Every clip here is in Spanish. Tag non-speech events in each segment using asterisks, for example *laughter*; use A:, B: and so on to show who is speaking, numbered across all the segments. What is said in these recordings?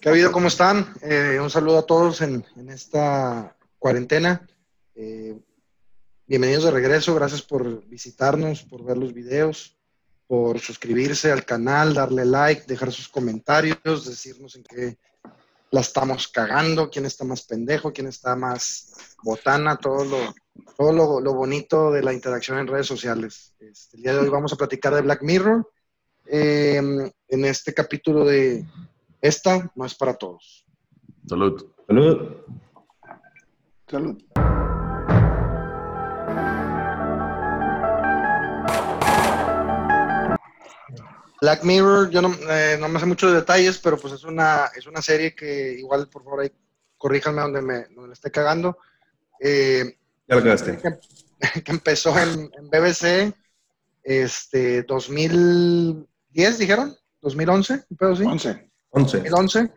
A: ¿Qué ha habido? ¿Cómo están? Eh, un saludo a todos en, esta cuarentena. Eh, bienvenidos de regreso. Gracias por visitarnos, por ver los videos, por suscribirse al canal, darle like, dejar sus comentarios, decirnos en qué la estamos cagando, quién está más pendejo, quién está más botana, todo lo, todo lo, lo bonito de la interacción en redes sociales. Este, el día de hoy vamos a platicar de Black Mirror. eh, en este capítulo de Esta no es para todos.
B: Salud.
C: Salud.
D: Salud.
A: Black Mirror, yo no, eh, no me sé muchos detalles, pero pues es una, es una serie que igual, por favor, ahí, corríjanme donde me, donde me esté cagando. Eh,
C: Ya lo quedaste.
A: que, *laughs* que empezó en, en BBC, este, 2010, dijeron, 2011, un pedo así.
D: 11.
C: 11.
A: 2011.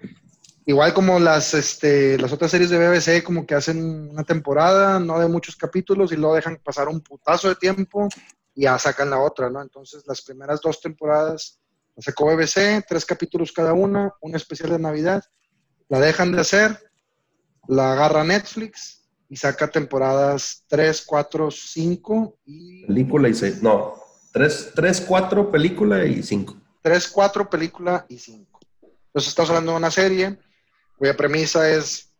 A: Igual como las, este, las otras series de BBC, como que hacen una temporada, no de muchos capítulos, y luego dejan pasar un putazo de tiempo y ya sacan la otra, ¿no? Entonces, las primeras dos temporadas las sacó BBC, tres capítulos cada una, un especial de Navidad, la dejan de hacer, la agarra Netflix y saca temporadas 3, 4, 5 y
C: Película y seis. No. 3, tres, 4, película y 5.
A: 3, 4, película y 5. Entonces estamos hablando de una serie cuya premisa es,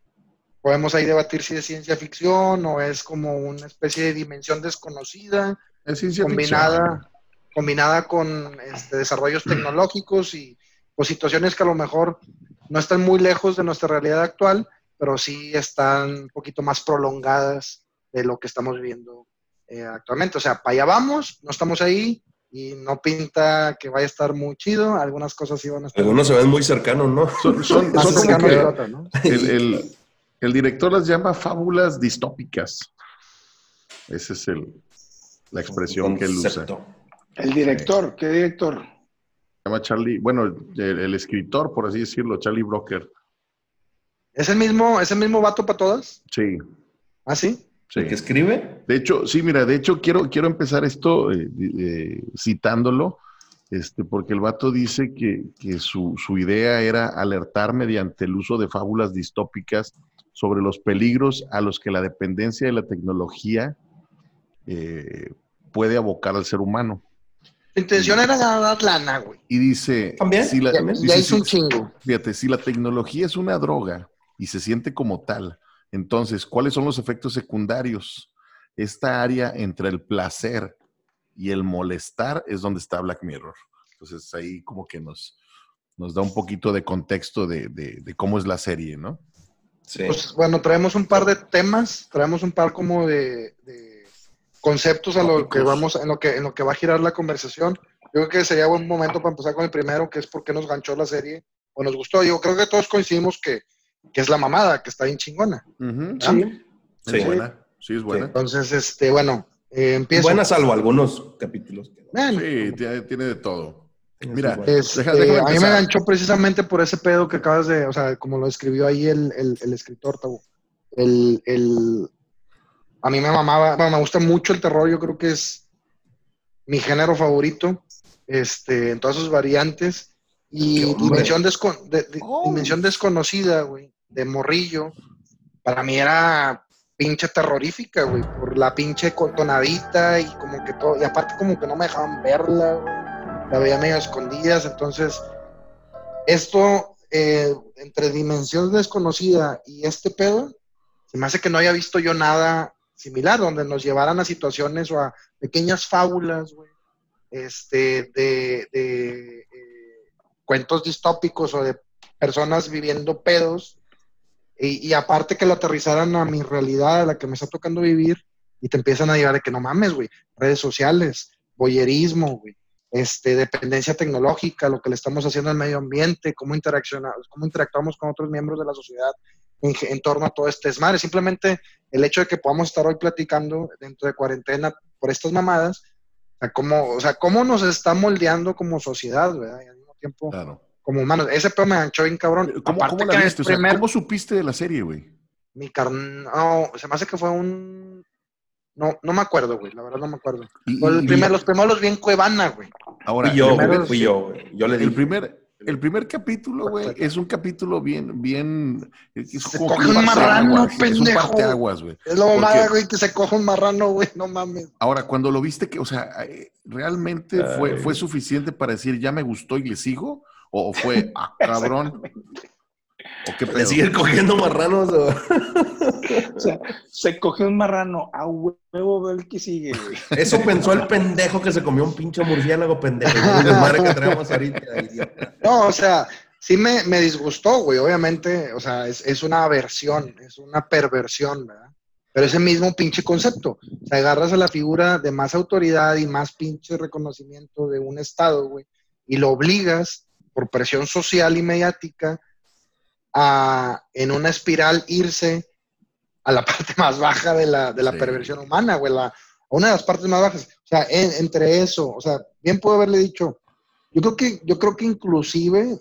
A: podemos ahí debatir si es ciencia ficción o es como una especie de dimensión desconocida,
D: Es ciencia
A: combinada, combinada con este, desarrollos tecnológicos y pues, situaciones que a lo mejor no están muy lejos de nuestra realidad actual, pero sí están un poquito más prolongadas de lo que estamos viviendo eh, actualmente. O sea, para allá vamos, no estamos ahí y no pinta que vaya a estar muy chido. Algunas cosas sí van a estar
C: Algunos se ven muy cercanos, ¿no?
D: Son, son- el, el- *laughs* el director las llama fábulas distópicas. Esa es el, la expresión que él usa.
E: El director, ¿qué director?
D: Se llama Charlie, bueno, el, el escritor, por así decirlo, Charlie Broker.
A: ¿Es el mismo, es el mismo vato para todas?
D: Sí,
A: ¿Ah, sí?
D: sí.
C: ¿El que escribe?
D: De hecho, sí, mira, de hecho quiero, quiero empezar esto eh, eh, citándolo, este, porque el vato dice que, que su, su idea era alertar mediante el uso de fábulas distópicas sobre los peligros a los que la dependencia de la tecnología eh, puede abocar al ser humano.
A: La intención era dar lana, güey.
D: Y dice,
C: ¿También?
D: si la,
A: Ya,
D: dice,
A: ya hizo
D: si-
A: un chingo.
D: Fíjate, si la tecnología es una droga y se siente como tal, entonces, ¿cuáles son los efectos secundarios? Esta área entre el placer y el molestar es donde está Black Mirror. Entonces, ahí como que nos, nos da un poquito de contexto de, de- de cómo es la serie, ¿no?
C: Sí.
A: Pues bueno, traemos un par de temas, traemos un par como de, de conceptos a lo que vamos, en lo que, en lo que va a girar la conversación. Yo creo que sería buen momento para empezar con el primero, que es por qué nos ganchó la serie o nos gustó. Yo creo que todos coincidimos que, que es la mamada, que está bien chingona.
E: Sí.
D: Es
C: Sí.
D: buena. Sí, es buena.
A: Entonces, este, bueno, eh, empiezo.
C: Buena salvo algunos capítulos.
A: Bueno,
D: Sí, tiene, tiene de todo. Mira,
C: buenas.
A: Este,
D: Deja-
A: a mí me ganchó precisamente por ese pedo que acabas de, o sea, como lo escribió ahí el, el- el escritor, Tabo. El, el- a mí me mamaba, bueno, me gusta mucho el terror, yo creo que es mi género favorito, este, en todas sus variantes. Y dimensión, descon- de- de-
D: Oh.
A: dimensión desconocida, güey, de morrillo, para mí era pinche terrorífica, güey, por la pinche tonadita y como que todo, y aparte como que no me dejaban verla, la veía medio escondidas, entonces esto eh, entre dimensión desconocida y este pedo, se me hace que no haya visto yo nada similar, donde nos llevaran a situaciones o a pequeñas fábulas, güey, este, de, de, eh, cuentos distópicos o de personas viviendo pedos, y, y aparte que lo aterrizaran a mi realidad, a la que me está tocando vivir, y te empiezan a llevar de que no mames, güey, redes sociales, boyerismo, güey, este, dependencia tecnológica, lo que le estamos haciendo al medio ambiente, cómo interaccionamos, cómo interactuamos con otros miembros de la sociedad en, en torno a todo este desmadre. Simplemente el hecho de que podamos estar hoy platicando dentro de cuarentena por estas mamadas, o sea, cómo, o sea, cómo nos está moldeando como sociedad, ¿verdad? Y al mismo tiempo
D: Claro.
A: Como humanos. Ese pedo me ganchó bien cabrón.
D: ¿Cómo,
A: Aparte
D: cómo la
A: el
D: viste? O sea,
A: primer-
D: ¿Cómo supiste de la serie, güey?
A: mi carn... No, se me hace que fue un... No, no me acuerdo, güey. La verdad no me acuerdo.
D: Y-
A: el
D: y-
A: primer- los primeros los vi en Cuevana, güey.
D: Ahora,
C: Fui yo,
A: primero
C: güey, fui yo, güey. Yo le
D: el
C: dije.
D: primer, el primer capítulo, güey, es un capítulo bien, bien. Es
A: Se coge un marrano,
D: parteaguas, Es un
A: pendejo.
D: parteaguas, güey.
A: Es lo
D: Porque-
A: mamada, güey, que se coja un marrano, güey, no mames.
D: Ahora, cuando lo viste, que, o sea, eh, ¿realmente fue, fue suficiente para decir ya me gustó y le sigo? ¿O, o fue, *laughs* ah, cabrón? ¿O qué
C: ¿Le
D: pedo?
C: siguen cogiendo marranos? o- *laughs*
E: O sea, se cogió un marrano a huevo, el que sigue, güey.
C: Eso pensó el pendejo que se comió un pinche murciélago pendejo. El desmadre que traemos ahorita, idiota. *laughs*
A: No, o sea, sí me, me disgustó, güey, obviamente, o sea, es, es una aversión, es una perversión, ¿verdad? Pero ese mismo pinche concepto, o sea, agarras a la figura de más autoridad y más pinche reconocimiento de un Estado, güey, y lo obligas por presión social y mediática a, en una espiral, irse a la *laughs* parte más baja de la, de la
D: Sí.
A: perversión humana, güey, la, a una de las partes más bajas. O sea, en- entre eso, o sea, bien puedo haberle dicho, yo creo que, yo creo que inclusive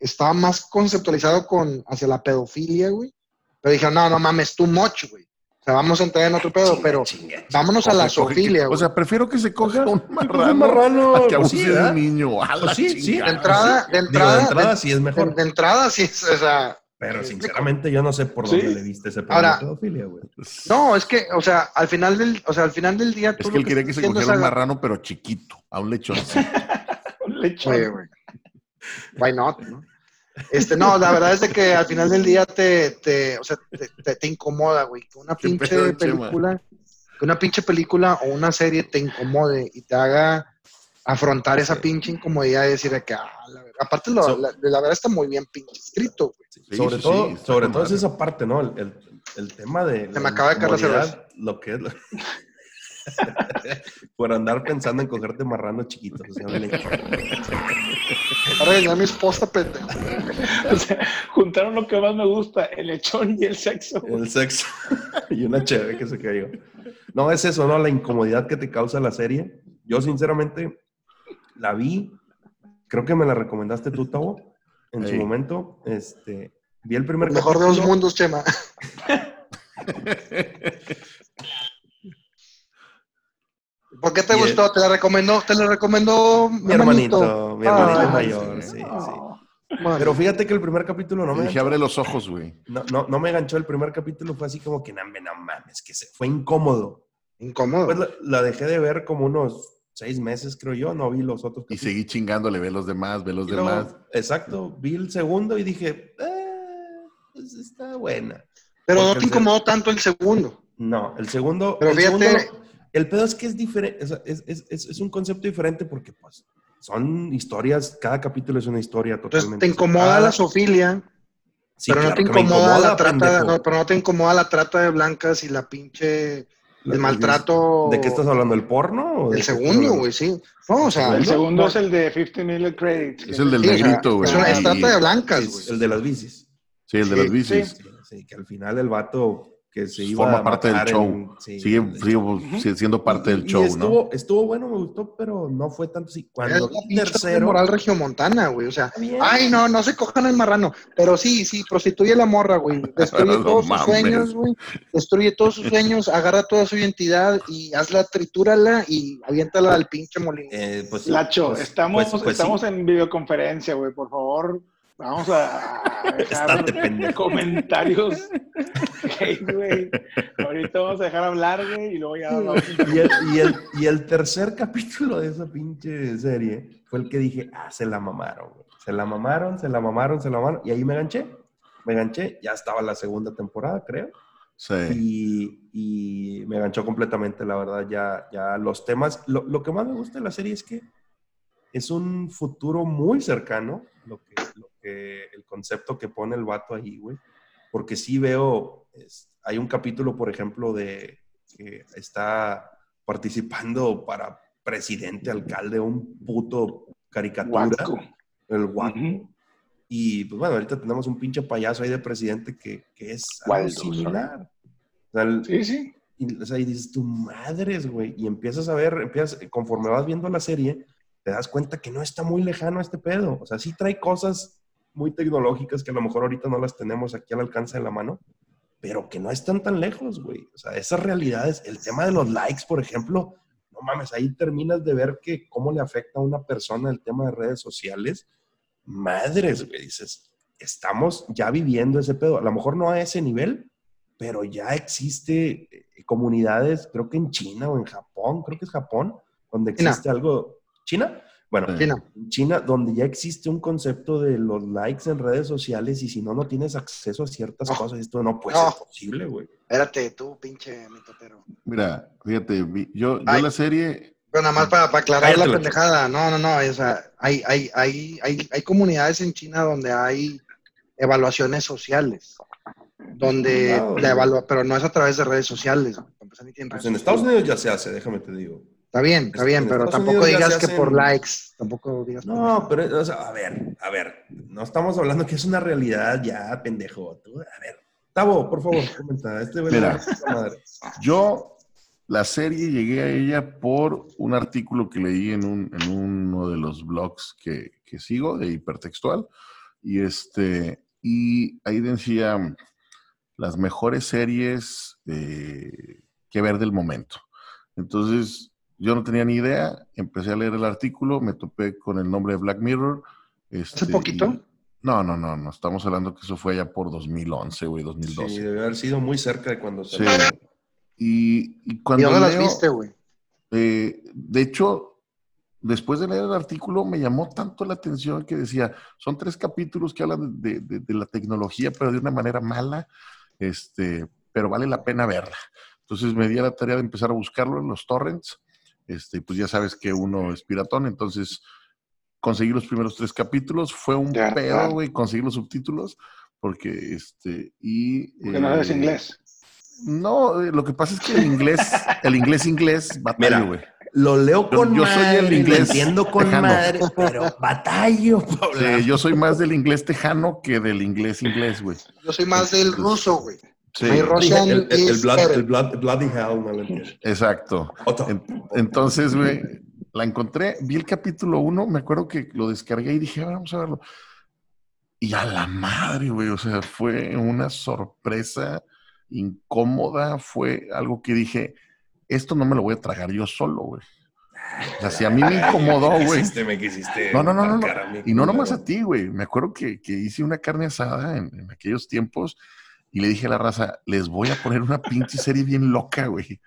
A: estaba más conceptualizado con hacia la pedofilia, güey. Pero dije, no, no mames, too much, güey. Sea, vamos a entrar en otro pedo, pero
C: Chinga,
A: vámonos a la zoofilia,
D: O sea, prefiero que se coja un
C: coge
D: marrano,
C: un marrano,
D: a que
C: pues
D: abuse
C: sí,
D: de un niño. A la
C: Pues sí, sí,
A: de entrada, de
C: Digo,
A: entrada,
C: de entrada
A: de-
C: sí es
A: de,
C: mejor.
A: de entrada sí es, o sea,
C: Pero
A: ¿Me
C: sinceramente yo no sé por
E: Sí.
C: dónde le diste ese
A: Ahora-
C: pedo de pedofilia, güey.
A: no, es que, o sea, al final del, o sea, al final del día,
D: Es
A: tú
D: que él quería que se cogiera un marrano, pero chiquito, a un lechoncito. *laughs*
E: Un lechón.
A: Oye, güey. Why not, no? Este, no, la verdad es de que al final del día te, te o sea, te, te- te incomoda, güey. Que una
D: ¿Qué
A: pinche
D: pedo, Chema?
A: película, que una pinche película o una serie te incomode y te haga afrontar esa pinche incomodidad y decir de que, ah, la verdad. Aparte, lo-
C: So-
A: la, la verdad está muy bien pinche escrito, güey.
D: Sí,
C: sobre
D: sí,
C: todo, sobre todo es esa parte, ¿no? El, el- el tema de.
A: Se me acaba de caer la cerveza.
C: Lo que es. *laughs* *laughs* Por andar pensando en cogerte marranos chiquitos. O sea.
A: Para rellenar mi esposa, pendejo.
E: O sea, juntaron lo que más me gusta, el lechón y el sexo. güey.
C: el sexo *laughs* y una chévere que se cayó. No, es eso, ¿no? La incomodidad que te causa la serie. Yo, sinceramente, la vi. Creo que me la recomendaste tú, Tavo, en su momento. Este, vi el primer
A: Mejor de los mundos, Chema. *laughs* ¿Por qué te
C: Y el-
A: gustó? Te la recomendó, te la recomendó
C: Mi hermanito, mi hermanito
A: Ah,
C: mayor,
D: sí.
C: sí.
A: Bueno,
C: Pero fíjate que el primer capítulo no
D: Y
C: me
D: dije, abre los ojos, güey.
C: No, no, no me ganchó el primer capítulo, fue así como que no, me- no mames, que se, fue incómodo.
A: incómodo.
C: Pues la, la dejé de ver como unos seis meses, creo yo, no vi los otros
D: Y
C: capítulos.
D: seguí chingándole, ve los demás, ve los
C: Y luego,
D: demás.
C: Exacto, vi el segundo y dije, eh, pues está buena.
A: Pero no te incomodó tanto el segundo.
C: No, el segundo.
A: Pero
C: el,
A: fíjate-
C: segundo. El pedo es que es diferente, es, es- es- es- es un concepto diferente porque, pues, son historias, cada capítulo es una historia
A: Entonces
C: totalmente.
A: te incomoda
C: separada.
A: la zoofilia,
C: Sí,
A: pero no te incomoda, la trata, no, pero no te incomoda la trata de blancas y la pinche
C: La-
A: el maltrato.
C: ¿De qué estás hablando? ¿El porno? o
A: El segundo, güey, sí. No, o sea,
E: El segundo es el de 50 million credits.
D: Es el del
A: sí,
D: negrito, güey.
A: Es, trata de blancas,
C: Es
A: güey.
C: el de las bicis.
D: Sí, el de
A: Sí,
D: las bicis.
C: Sí, sí, que al final el vato que se iba
D: Forma
C: a
D: parte del show.
C: en- sí,
D: Sigue,
C: del
D: sigue
C: show.
D: siendo parte
C: Y-
D: del
C: y
D: show,
C: estuvo,
D: ¿no?
C: Estuvo bueno, me gustó, pero no fue tanto así.
A: Es
C: Cuando
A: la
C: vi
A: pinche
C: tercero...
A: moral regiomontana, güey. O sea,
C: bien.
A: ay, no, no se cojan el marrano. Pero sí, sí, prostituye a la morra, güey. *laughs* Destruye todos sus
D: mames.
A: sueños, güey. Destruye todos sus sueños, agarra toda su identidad y hazla, tritúrala y aviéntala al pinche molino.
C: Eh, pues,
E: Lacho,
C: pues-
E: estamos,
C: pues- pues sí.
E: estamos en videoconferencia, güey. Por favor, vamos a dejar comentarios. güey. Ahorita vamos a dejar hablar, güey, y luego ya vamos
C: Y el, y, el, y el tercer *laughs* capítulo de esa pinche serie fue el que dije, ah, se la mamaron, güey. Se la mamaron, se la mamaron, se la mamaron. Y ahí me ganché. Me ganché. Ya estaba la segunda temporada, creo.
D: Sí.
C: Y, y me ganchó completamente, la verdad. Ya, ya los temas. Lo, lo que más me gusta de la serie es que es un futuro muy cercano, lo que, lo que, el concepto que pone el vato ahí, güey. Porque sí veo, es- hay un capítulo, por ejemplo, de que está participando para presidente, alcalde, un puto caricatura,
E: Guaco.
C: el guaco.
E: Ujú.
C: Y pues bueno, ahorita tenemos un pinche payaso ahí de presidente que, que es algo similar. O sea, el-
E: Sí, sí.
C: y, o sea, y dices, tu madres, güey. Y empiezas a ver, empiezas, conforme vas viendo la serie, te das cuenta que no está muy lejano este pedo. O sea, sí trae cosas muy tecnológicas que a lo mejor ahorita no las tenemos aquí al alcance de la mano, pero que no están tan lejos, güey. O sea, esas realidades, el tema de los likes, por ejemplo, no mames, ahí terminas de ver que cómo le afecta a una persona el tema de redes sociales madres, güey, dices, estamos ya viviendo ese pedo. A lo mejor no a ese nivel, pero ya existe eh, comunidades, creo que en China o en Japón, creo que es Japón, donde
A: China.
C: existe algo. ¿China? Bueno.
A: China.
C: en China, donde ya existe un concepto de los likes en redes sociales y si no, no tienes acceso a ciertas
A: No.
C: cosas, esto no puede
A: No.
C: ser posible, güey.
A: Espérate, tú, pinche mitotero.
D: Mira, fíjate, vi- yo, yo la serie,
A: Pero nada más para, para aclarar
C: Cállate,
A: la pendejada. No, no, no. O sea, hay, hay, hay, hay, hay comunidades en China donde hay evaluaciones sociales. Donde la
C: güey.
A: evalua, pero no es a través de redes sociales.
C: Pues en Estados. Unidos ya se hace, déjame te digo.
A: Está bien, está
C: en
A: bien, pero
C: Estados
A: tampoco
C: Unidos
A: digas que por likes. Tampoco digas por
C: No, pero, o sea, a ver, a ver, no estamos hablando que es una realidad ya, pendejo. Tú, a ver, Tavo, por favor, comenta. Este
D: Mira.
C: madre.
D: yo la serie llegué a ella por un artículo que leí en, un, en uno de los blogs que, que sigo, de hipertextual, y este, y ahí decía las mejores series eh, que ver del momento. Entonces, yo no tenía ni idea, empecé a leer el artículo, me topé con el nombre de Black Mirror. Este,
A: ¿Hace poquito?
D: y- no, no, no, no, estamos hablando que eso fue ya por 2011, güey, 2012.
C: Sí, debe haber sido muy cerca de cuando
D: Sí.
C: salió.
D: Y, y
A: ¿Y
D: cuando
A: las viste, güey?
D: eh, de hecho, después de leer el artículo, me llamó tanto la atención que decía, son tres capítulos que hablan de, de- de la tecnología, pero de una manera mala, este, pero vale la pena verla. Entonces me di a la tarea de empezar a buscarlo en los torrents, este, pues ya sabes que uno es piratón, entonces conseguí los primeros tres capítulos, fue un pedo, güey, conseguir los subtítulos, porque, este, y...
E: Porque no sabes
D: eh,
E: inglés.
D: No, eh, lo que pasa es que el inglés, el inglés inglés, *laughs* batallo,
C: Mira,
D: güey.
C: Lo leo
D: Yo-
C: con
D: yo soy
C: madre,
D: el
C: lo
D: inglés
C: entiendo con
D: tejano.
C: madre, pero *laughs* batallo,
D: Sí, yo soy más del inglés tejano que del inglés inglés, güey.
A: Yo soy más del ruso, güey.
D: Sí,
A: My Russian
C: el, el, el
A: is
C: blood,
A: better.
C: el blood- Bloody Hell,
D: exacto. Entonces, güey, la encontré, vi el capítulo uno, me acuerdo que lo descargué y dije, "A ver, vamos a verlo. Y a la madre, güey, o sea, fue una sorpresa incómoda, fue algo que dije, esto no me lo voy a tragar yo solo, güey. O sea, si a mí me incomodó, güey.
C: quisiste, me quisiste
D: No, no, no, no, no. Y no nomás a ti, güey. Me acuerdo que, que hice una carne asada en, en aquellos tiempos y le dije a la raza, les voy a poner una pinche serie bien loca, güey. Y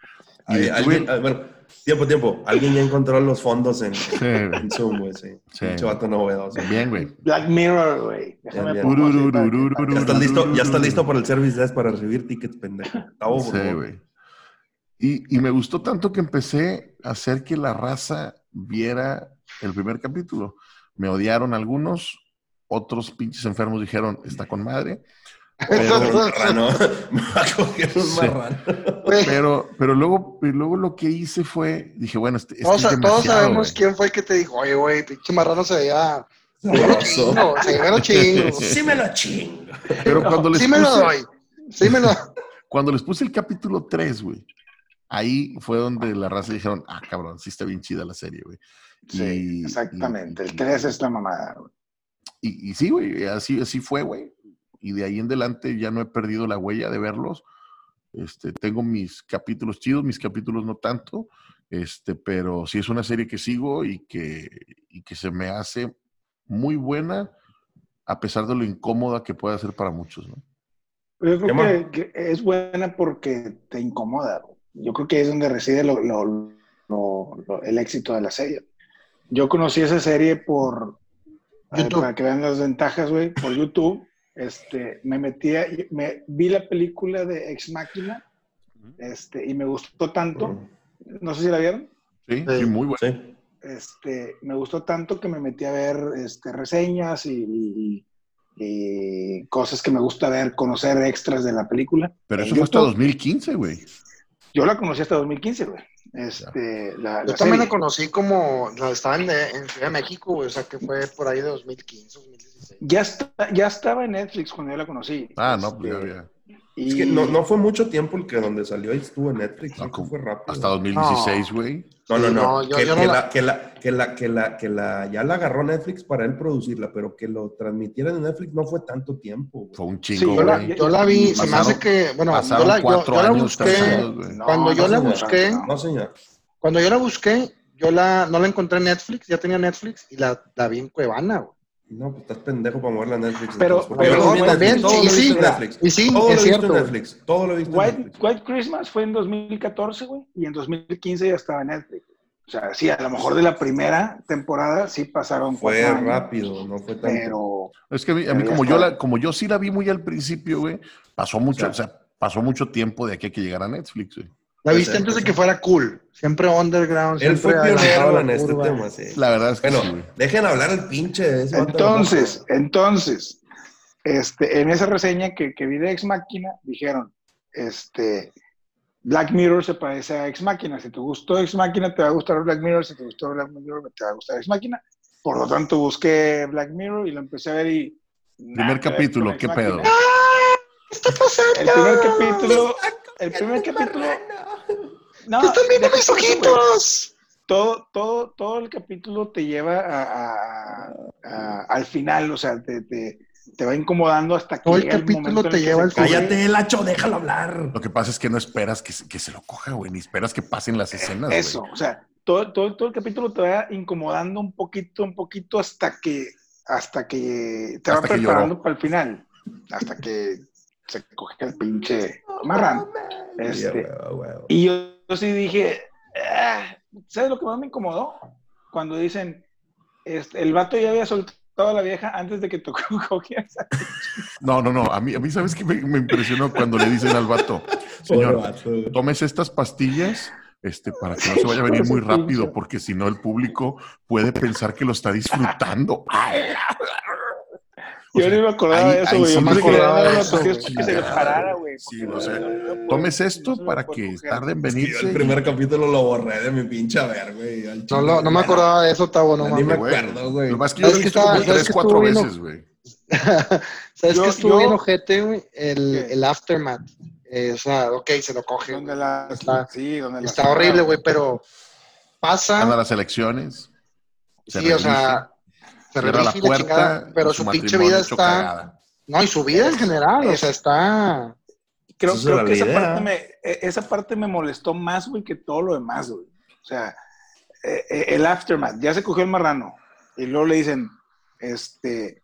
C: Ay,
D: le
C: alguien-
D: tuve-
C: ah, bueno, tiempo, tiempo. Alguien ya encontró los fondos en,
D: Sí,
C: en
D: güey.
C: Zoom, güey, sí.
D: Sí.
C: Pinche vato novedoso.
D: Bien, güey.
E: Black Mirror, güey. Déjame
C: Bien. Ya estás listo, ya estás listo para el service desk para recibir tickets, pendejo.
D: Sí, güey. Y, y me gustó tanto que empecé a hacer que la raza viera el primer capítulo. Me odiaron algunos, otros pinches enfermos dijeron, está con madre. Pero,
C: Marrano. *laughs* *laughs* Me va a coger un
D: Sí.
C: marrano.
A: Güey,
D: pero, pero luego, luego lo que hice fue, dije, bueno, este, este
A: todos,
D: es
A: todos
D: demasiado,
A: sabemos quién fue el que te dijo, oye, güey, pinche marrano se veía chingo, se veía chingo. *laughs*
C: Sí me lo chingo.
D: Pero cuando les
A: Sí me lo
D: puse-
A: doy. Sí me lo
D: Cuando les puse el capítulo 3, güey, ahí fue donde la raza dijeron, ah, cabrón, sí está bien chida la serie, güey.
E: Sí,
D: Y-
E: exactamente.
D: y-
E: El 3 es la mamada, güey.
D: Y, y sí, güey, así, así fue, güey. Y de ahí en adelante ya no he perdido la huella de verlos. Este, tengo mis capítulos chidos, mis capítulos no tanto, este, pero sí es una serie que sigo y que, y que se me hace muy buena, a pesar de lo incómoda que puede ser para muchos, ¿no?
E: Yo creo que, que es buena porque te incomoda. Yo creo que es donde reside lo- lo- lo- lo- el éxito de la serie. Yo conocí esa serie por, a ver,
A: YouTube.
E: para que vean las ventajas, güey, por YouTube. Este, me metía, me vi la película de Ex Máquina, este, y me gustó tanto. No sé si la vieron.
D: Sí,
A: Sí.
D: muy buena.
C: Sí.
E: Este, me gustó tanto que me metí a ver este, reseñas y, y- y cosas que me gusta ver, conocer extras de la película.
D: Pero eso fue hasta
E: YouTube.
D: 2015, güey.
E: Yo la conocí hasta 2015, güey. Este, la,
A: Yo
E: la
A: también la conocí como, la estaba en, en Ciudad de México, güey, o sea que fue por ahí de 2015, 2016.
E: Ya, está, ya estaba en Netflix cuando yo la conocí.
D: Ah, no, pues ya,
E: Este,
D: ya.
E: Y-
C: Es que no, no fue mucho tiempo el que donde salió y estuvo en Netflix.
D: Como
C: fue rápido.
D: Hasta 2016, güey.
C: No, no,
A: Sí,
C: no. que,
A: yo no
C: que
A: la-
C: la, que, la, que, la, que, la, que la ya la agarró Netflix para él producirla, pero que lo transmitieran en Netflix no fue tanto tiempo.
D: Fue un
E: Sí,
D: chingo,
E: yo la-
D: güey.
A: Yo la vi, se me hace
D: Pasaron-
A: que, bueno, yo
D: pasaron
A: la, yo,
D: cuatro
A: yo la busqué,
D: años.
A: Cuando yo la busqué-
E: no.
C: No, señor.
A: cuando yo la busqué, yo la, no la encontré en Netflix, ya tenía Netflix y la, la vi en Cuevana, güey.
C: No, pues estás pendejo para moverla a Netflix.
E: Pero- pero
C: lo en
A: también,
C: Netflix, todo
A: sí,
C: lo visto en Netflix.
A: Y sí,
C: Todo lo he
A: es
C: visto
A: cierto.
C: en
A: güey.
C: Netflix. Todo lo he visto en
E: White,
C: Netflix.
E: White Christmas fue en 2014, güey, y en 2015 ya estaba en Netflix. O sea, sí, a lo mejor de la primera temporada sí pasaron
C: Fue
E: años,
C: rápido, no fue tanto.
E: pero
D: Es que a mí, a como, yo la, como yo sí la vi muy al principio, güey, pasó mucho, o sea, pasó mucho tiempo de aquí a que llegara a Netflix, güey.
A: La
C: Puede
A: viste
C: ser,
A: antes de que fuera cool. Siempre underground.
C: Él fue
A: siempre adelantado
C: pionero en
A: la
C: este
A: curva.
C: tema, sí.
D: La verdad es que
C: Bueno, dejen hablar al pinche. de ese
E: entonces, entonces, este, en esa reseña que, que vi de Ex Máquina, dijeron, este, Black Mirror se parece a Ex Máquina. Si te gustó Ex Máquina, te va a gustar Black Mirror. Si te gustó Black Mirror, te va a gustar Ex Máquina. Por lo tanto, busqué Black Mirror y lo empecé a ver y...
D: Primer capítulo, ¿qué
E: Machina.
D: pedo?
A: ¿Qué está pasando?
E: El primer capítulo... El primer capítulo... *laughs* No,
A: ¿Qué están viendo mis ojitos?
E: todo, todo, todo el capítulo te lleva a, a- a- al final, o sea, te, te, te va incomodando hasta que
A: Todo el
E: llega
A: capítulo te lleva al
E: coge.
C: Cállate, Lacho, déjalo hablar.
D: Lo que pasa es que no esperas que, se- que se lo coja, güey, ni esperas que pasen las escenas, güey.
E: Eso, o sea, todo, todo, todo el capítulo te va incomodando un poquito, un poquito hasta que, hasta que te va
D: Hasta
E: preparando
D: lloró.
E: para el final, hasta que se coge el pinche marrano. Este. Y yo, yo sí dije, "Ah", ¿sabes lo que más me incomodó? Cuando dicen, este, el vato ya había soltado a la vieja antes de que tocó cogieras. *laughs*
D: No, no, no. A mí, a mí ¿sabes qué me, me impresionó cuando le dicen al vato? Señor,
C: vato,
D: tomes estas pastillas este, para que no se vaya a venir muy rápido, porque si no el público puede pensar que lo está disfrutando. *laughs*
E: Yo no me acordaba
D: ahí-
E: de eso, güey.
D: sí
E: Yo
D: me
E: que
A: acordaba de eso,
E: que se parara, güey.
D: Sí, o sea, Tomes
E: no
D: esto para que
E: coger.
D: tarde en
C: que
D: venirse.
C: el primer capítulo lo borré de mi pinche a ver, güey.
A: No, no me acordaba de eso, Tavo, no
C: Ni me
A: mames.
D: güey.
C: acuerdo, güey.
D: Lo más que yo lo he
A: ¿Sabes qué
D: visto como tres, cuatro veces, güey. *laughs*
A: ¿Sabes qué estuvo bien ojete, güey? El, aftermath. Eh, o sea, ok, se lo coge. Está,
E: sí, donde la
A: está horrible, güey, pero pasa.
D: Gana las elecciones. se
A: Sí, o sea, se
D: cierra la
A: relige y la
D: puerta.
A: chingada, pero su
D: su
A: pinche vida está.
D: cagada.
A: No, y su vida en general, o sea, está.
E: Creo, creo que
C: la
E: esa parte, me, e- esa parte me molestó más, güey, que todo lo demás, güey. O sea, eh, eh, el aftermath, ya se cogió el marrano. Y luego le dicen, este,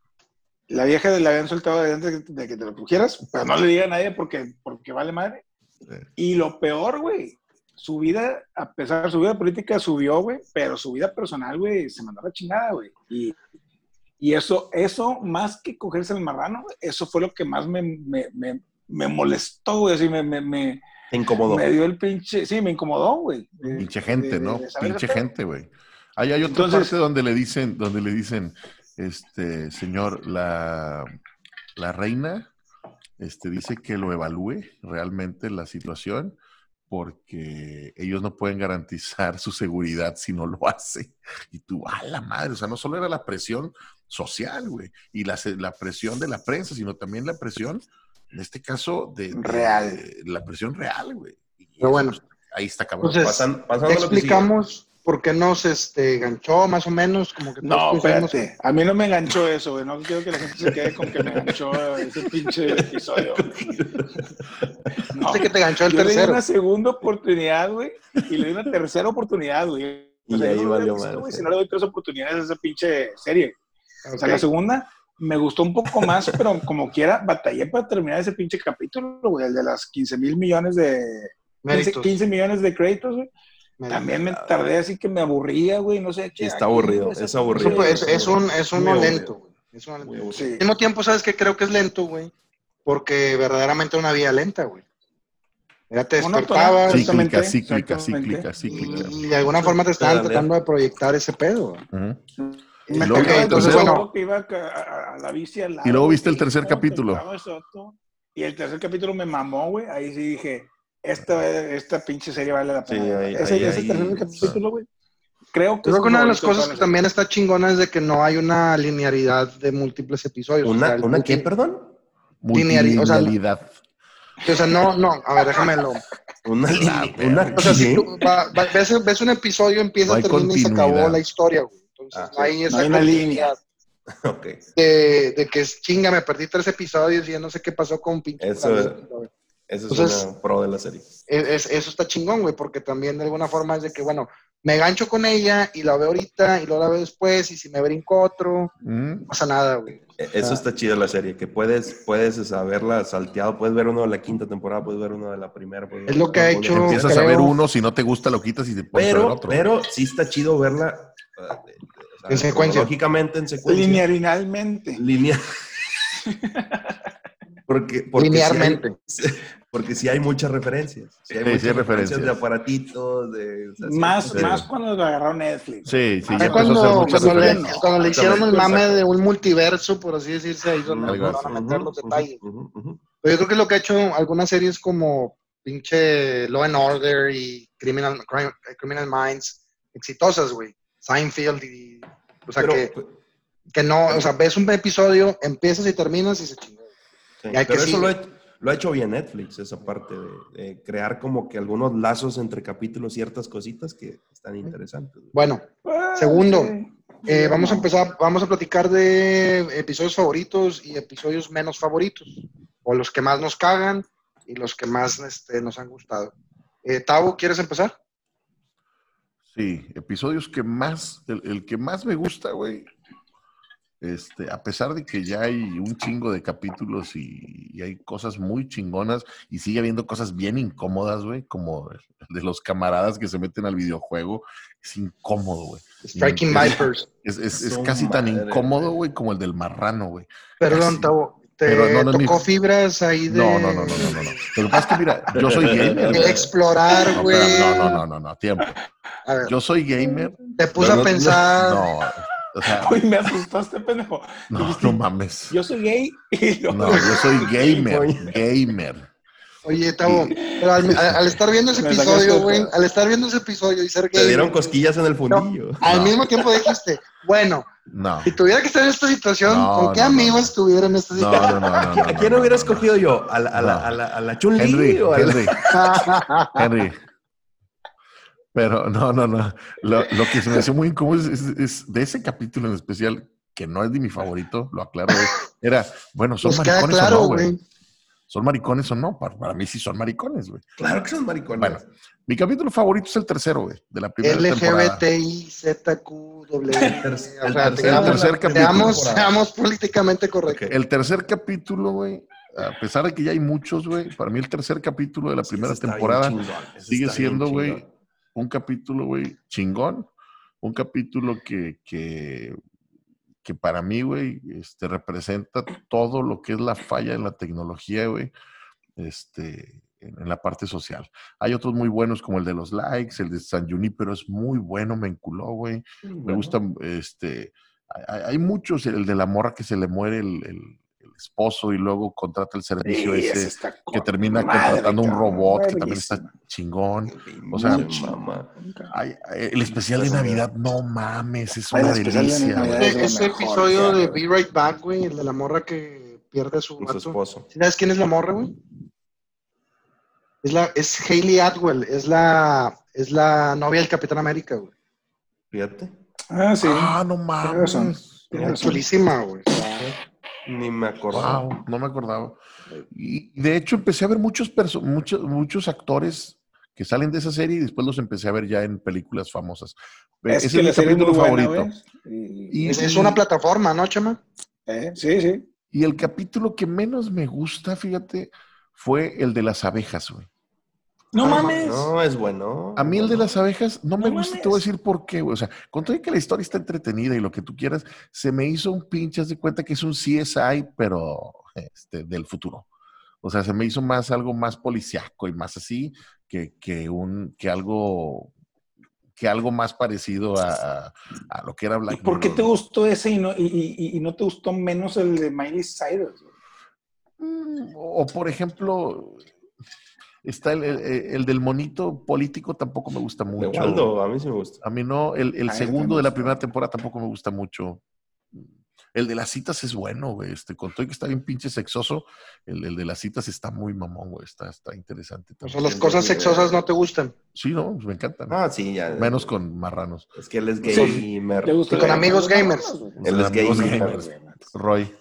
E: la vieja le habían soltado de antes de que te lo cogieras, pero no le diga a nadie porque, porque vale madre.
D: Sí.
E: Y lo peor, güey, su vida, a pesar de su vida política, subió, güey, pero su vida personal, güey, se mandó a la chingada, güey. Y, y eso, eso, más que cogerse el marrano, eso fue lo que más me, me, me, me molestó, güey, así me, me, me,
C: Te incomodó.
E: me dio el pinche, sí, me incomodó, güey.
D: Pinche gente,
E: de-
D: ¿no?
E: de
D: Pinche gente, güey. Ahí hay otra
E: Entonces-
D: parte donde le dicen, donde le dicen, este, señor, la, la reina, este, dice que lo evalúe realmente la situación, porque ellos no pueden garantizar su seguridad si no lo hace. Y tú, a la madre, o sea, no solo era la presión social, güey, y la, se- la presión de la prensa, sino también la presión, en este caso, de, de-
E: Real.
D: de la presión real, güey. Y
A: Pero
D: eso,
A: bueno.
D: ahí está cabrón.
A: Entonces,
C: Pasan-
A: explicamos por qué nos este, ganchó, más o menos, como que
E: No, espérate. A mí no me enganchó eso, güey. No quiero que la gente se quede con que me enganchó ese pinche episodio. No.
A: Dice que te ganchó el
E: Yo le di
A: tercero.
E: una segunda oportunidad, güey, y le di una tercera oportunidad, güey.
C: Y
E: yo
C: ahí
E: no
C: valió madre,
E: güey. Si no le doy tres oportunidades a esa pinche serie. O sea, la segunda me gustó un poco más, pero como quiera, batallé para terminar ese pinche capítulo, güey, el de las 15 mil millones de... 15,
A: Méritos,
E: 15 millones de créditos, güey. También me tardé así que me aburría, güey, no sé qué.
C: Está aburrido, es aburrido.
A: Pues, es, es un, es uno
C: Muy
A: lento, güey. Es uno lento.
C: Muy aburrido.
E: Sí.
A: Al mismo tiempo, ¿sabes qué? Creo que es lento, güey. Porque verdaderamente una vida lenta, güey. Ya te despertabas.
D: Cíclica, cíclica, cíclica, cíclica.
A: y de alguna forma te estaban tratando de proyectar ese pedo.
E: Y me
D: luego-
E: tocaba
A: entonces,
E: el
A: bueno.
E: que iba a, a- a la bici al lado,
D: Y luego viste el tercer capítulo.
E: Y el tercer capítulo me mamó, güey. Ahí sí dije, esta, esta pinche serie vale la
C: Sí,
E: pena.
C: ahí-
E: ese
C: ahí-
E: ese
C: ahí-
E: tercer capítulo, güey. Creo que
A: Creo que una de las cosas que también está chingona es de que no hay una linealidad de múltiples episodios. o sea,
C: ¿Una,
A: el
C: ¿Una qué, perdón?
A: Lineari- o sea,
D: Multilinealidad.
A: O sea, no, no, a ver, déjamelo.
C: Una,
D: La
C: una.
A: O sea, si va- va- ves, ves un episodio, empieza,
D: No
A: termina y se acabó la historia, güey. Entonces,
C: Ah,
A: no hay esa
E: No hay una *laughs*
C: Ok.
A: de, de que es chinga, me perdí tres episodios y ya no sé qué pasó con pinche.
C: Eso-. Eso es
A: Entonces-
C: una pro de la serie.
A: Es- es- eso está chingón, güey, porque también de alguna forma es de que, bueno, me gancho con ella y la veo ahorita y luego la veo después y si me brinco otro,
D: Mm,
A: no pasa nada, güey.
C: E- Eso está chido la serie, que puedes, puedes saberla salteado, puedes ver uno de la quinta temporada, puedes ver uno de la primera. puedes ver
A: Es lo que ha hecho-
D: Empiezas a ver uno, si no te gusta lo quitas y te pones a ver
C: Pero,
D: otro.
C: pero sí está chido verla uh, o sea,
A: En secuencia.
C: Lógicamente en secuencia.
E: Linearinalmente.
C: Línea. *laughs* porque, porque hay, porque sí hay muchas referencias. Sí hay
D: Sí,
C: muchas
D: sí hay referencias.
C: de aparatitos, de... o sea, sí-
E: Más,
C: sí.
E: más cuando lo agarró Netflix.
D: Sí, sí, ya a
A: cuando,
D: hacer
A: cuando le,
D: referencias.
A: cuando le hicieron el mame de un multiverso, por así decirse, ahí donde van a meter los detalles. Pero yo creo que lo que ha hecho algunas series como pinche Law and Order y Criminal, Crime- Criminal Minds, exitosas, güey. Seinfeld y... O sea,
C: Pero,
A: que, que no, o sea, ves un episodio, empiezas y terminas y se chingó.
C: sí,
A: y hay que
C: eso
A: sigue.
C: lo, ha- lo ha hecho bien Netflix, esa parte de, de crear como que algunos lazos entre capítulos, ciertas cositas que están interesantes.
A: Bueno,
E: Ah,
A: Segundo, eh, vamos a empezar, vamos a platicar de episodios favoritos y episodios menos favoritos. O los que más nos cagan y los que más este, nos han gustado. Eh, Tavo, ¿quieres empezar?
D: Sí, episodios que más, el, el que más me gusta, güey, este, a pesar de que ya hay un chingo de capítulos y, y hay cosas muy chingonas y sigue habiendo cosas bien incómodas, güey, como el de los camaradas que se meten al videojuego, es incómodo, güey.
A: Striking Vipers.
D: Es, es- casi tan incómodo,
C: güey.
D: como el del marrano, güey.
A: Perdón. Tavo. ¿Te
D: Pero no, no es mi-
A: tocó fibras ahí de,
D: No, no, no, no, no, no. Lo que pasa es que, mira, yo soy *laughs* gamer.
A: de explorar, güey?
D: no, no, no, no, no, tiempo.
A: A ver,
D: Yo soy gamer.
A: te puse a
C: no,
A: pensar.
D: No, o sea,
E: Uy, me asustaste, pendejo.
D: no,
E: Dijiste,
D: no mames.
E: Yo soy gay *laughs* y luego-
D: No, yo soy *laughs* gamer, gamer.
A: Oye, Tavo, pero al, estar viendo ese episodio, güey, al estar viendo ese episodio y ser
C: Te
A: gay,
C: dieron cosquillas en el fundillo.
A: al
D: No.
A: mismo tiempo dijiste, bueno,
D: No.
A: si tuviera que estar en esta situación,
D: No,
A: ¿con qué
D: no, no,
A: amigo
D: no.
A: estuviera en esta
D: No,
A: situación?
D: no, no, no, no,
C: ¿A quién
D: no,
C: hubiera
D: no,
C: escogido yo? ¿A la, a la,
D: No.
C: a la, a la Chun-Li
D: Henry,
C: o a la-
D: Henry, *laughs* Henry. Pero no, no, no. Lo, lo que se me hace *laughs* muy incómodo es, es- es de ese capítulo en especial, que no es de mi favorito, lo aclaro, güey, era, bueno, ¿son maricones
A: claro,
D: o no, güey? ¿Son maricones o no? Para, para mí sí son maricones, güey.
C: Claro que son maricones.
D: Bueno, mi capítulo favorito es el tercero, güey, de la primera temporada.
A: LGBTI, ZQ, W.
C: ter-
A: o
C: el
A: sea,
D: el tercer capítulo.
A: seamos, seamos políticamente correctos.
D: El tercer capítulo, güey, a pesar de que ya hay muchos, güey, para mí el tercer capítulo de la primera temporada sigue siendo, güey. Un capítulo, güey, chingón. Un capítulo que, que, que para mí, güey, este, representa todo lo que es la falla en la tecnología, güey, este, en, la parte social. Hay otros muy buenos como el de los likes, el de San Junipero es muy bueno, me enculó, güey. Me gusta, este, hay, hay muchos, el de la morra que se le muere el esposo y luego contrata el servicio
E: Sí,
D: ese que termina contratando un robot que también está chingón. o sea,
C: mamá.
D: Ay, ay, el especial de Navidad, no mames, es
E: Ay,
D: una
E: de
D: delicia,
A: Ese
E: mejor
A: episodio de Be Right Back, güey, el de la morra que pierde a su
C: su esposo.
A: ¿Sí ¿Sabes quién es la morra, güey? Es, la, es Hayley Atwell, es la, es la novia del Capitán América, güey.
C: Fíjate.
E: Ah, sí.
D: Ah, no mames.
A: Chulísima, güey.
C: Ni me acordaba.
D: Wow, no me acordaba. Y de hecho empecé a ver muchos, perso- muchos, muchos actores que salen de esa serie y después los empecé a ver ya en películas famosas.
E: Es
D: Ese
E: que la serie
D: capítulo
E: buena,
D: favorito.
E: güey.
D: Y-
E: Y-
A: Es, es una plataforma, ¿no, Chema?
E: eh, Sí, sí.
D: Y el capítulo que menos me gusta, fíjate, fue el de las abejas, güey.
E: No
A: Ah,
E: mames.
C: No, es bueno.
D: A mí el de las abejas no me gusta,
E: mames.
D: te voy a decir por qué, güey. O sea, con todo y que la historia está entretenida y lo que tú quieras, se me hizo un pinche, haz de cuenta que es un CSI, pero este, del futuro. O sea, se me hizo más algo más policiaco y más así que, que un, que algo, que algo más parecido a, a- a lo que era Black
E: ¿Por qué te gustó ese y no, y, y- y no te gustó menos el de Miley Cyrus? güey?
D: O por ejemplo, está el, el- el del monito político, tampoco me gusta
C: De
D: mucho.
C: Waldo, a mí sí me gusta.
D: A mí no, el, el
E: mí
D: segundo de la primera temporada tampoco me gusta mucho. El de las citas es bueno, güey. Este, con todo y que está bien pinche sexoso, el, el de las citas está muy mamón, güey. Está, está interesante.
A: O sea, las cosas sexosas no te gustan.
D: Sí, no, pues me encantan.
C: Ah, sí, ya.
D: Menos con marranos.
C: Es que él es gay
E: Sí.
C: y
A: con amigos gamers.
C: Él es
D: gamers. Roy,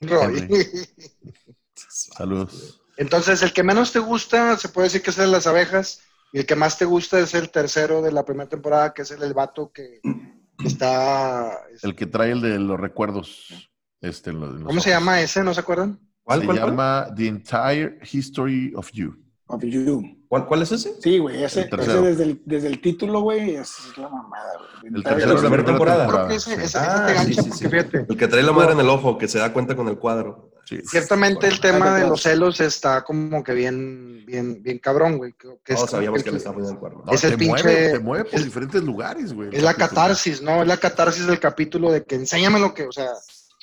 A: Roy. *laughs*
D: saludos.
A: Entonces, el que menos te gusta, se puede decir que es el de las abejas. Y el que más te gusta es el tercero de la primera temporada, que es el, el vato que *clears throat* está...
D: El que trae el de los recuerdos. Este, en los- en los
A: ¿Cómo se llama ese? ¿No se acuerdan?
C: ¿Cuál,
D: se
C: cuál, cuál?
D: llama The Entire History of You.
E: Of You.
C: ¿Cuál, cuál es ese?
E: Sí, güey, ese,
D: El
E: ese desde, el, desde el título, güey, es la mamada, güey.
D: El
C: tercero de la primera temporada.
A: Creo que ese, ese- ese te
C: sí,
A: gancha
C: sí,
A: porque
C: sí.
A: fíjate,
C: El que trae la madre en el ojo, que se da cuenta con el cuadro.
D: Sí.
A: ciertamente el tema de los celos está como que bien, bien, bien cabrón, güey. Que como
C: sabíamos que le estaba poniendo el cuerno.
D: No,
A: Es el
D: te,
A: pinche-
D: mueve, te mueve por
A: es-
D: diferentes lugares, güey.
A: Es la catarsis, ¿no? Es la catarsis del capítulo de que enséñame lo que, o sea,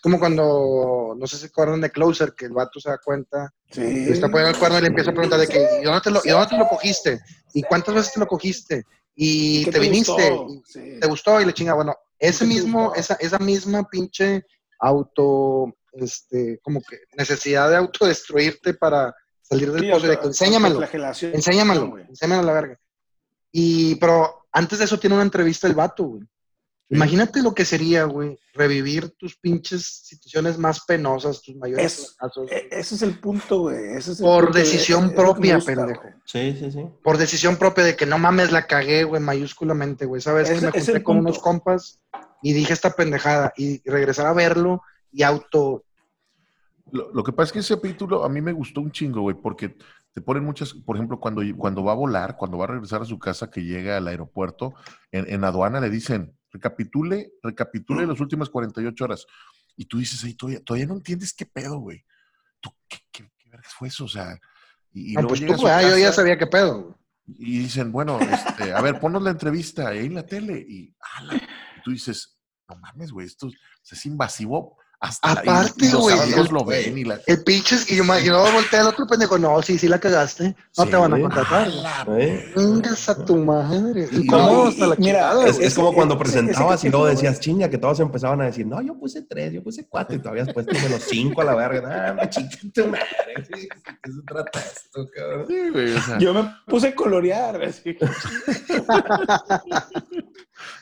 A: como cuando, no sé si acuerdan de Closer, que el vato se da cuenta,
E: Sí.
A: le está poniendo el cuerno y le empieza a preguntar de que, ¿y dónde te lo, ¿y dónde te lo cogiste? ¿Y cuántas veces te lo cogiste? ¿Y
E: ¿Qué
A: te, viniste?
E: gustó?
A: ¿Y
E: Sí.
A: ¿Te gustó? Y le chinga, bueno, ese
E: ¿Qué te
A: mismo, esa, esa misma pinche auto, este, como que necesidad de autodestruirte para salir del pozo, que enséñamelo. Enséñamelo, enséñamelo a la verga. Y, pero antes de eso tiene una entrevista el vato, güey. Imagínate lo que sería, güey, revivir tus pinches situaciones más penosas, tus mayores
E: Es-
A: fracasos,
E: E- Ese es el punto, güey. ese es el
A: Por
E: punto,
A: decisión
E: Es- es
A: propia,
E: gusta,
A: pendejo.
E: güey.
C: Sí, sí, sí.
A: por decisión propia de que no mames, la cagué, güey, mayúsculamente, güey. Sabes
E: Ese
A: que me
E: es
A: junté con
E: punto.
A: unos compas y dije esta pendejada y regresar a verlo y auto.
D: Lo, lo que pasa es que ese capítulo a mí me gustó un chingo, güey, porque te ponen muchas, por ejemplo, cuando, cuando va a volar, cuando va a regresar a su casa, que llega al aeropuerto, en, en aduana le dicen, recapitule, recapitule las últimas 48 horas. Y tú dices, ahí todavía, todavía no entiendes qué pedo, güey. ¿Tú qué, qué, qué vergas fue eso? O sea, y, y
A: No,
D: luego
A: pues
D: llega
A: tú,
D: a su
A: güey, yo ya sabía qué pedo. güey.
D: y dicen, bueno, este, a ver, ponnos la entrevista ahí en la tele. Y, ala, y tú dices, no mames, güey, esto es invasivo. Hasta
A: Aparte, güey,
D: lo ven y la,
A: El pinches, y yo, me- y luego volteé al otro pendejo, no, sí, sí la cagaste, no
C: Sí,
A: te van a contratar. Vengas a tu madre.
D: Y
A: cómo
E: no,
A: hasta la
E: mira,
C: Es, es como cuando
E: ese-
C: presentabas
E: ese
C: y luego decías chinga, que todos empezaban a decir, no, yo puse tres, yo puse cuatro, y tú habías puesto menos cinco a la verga. Ah, chinga tu madre. ¿De qué se trata esto, cabrón?
D: Sí, güey, o sea,
E: Yo me puse a colorear. así. *laughs*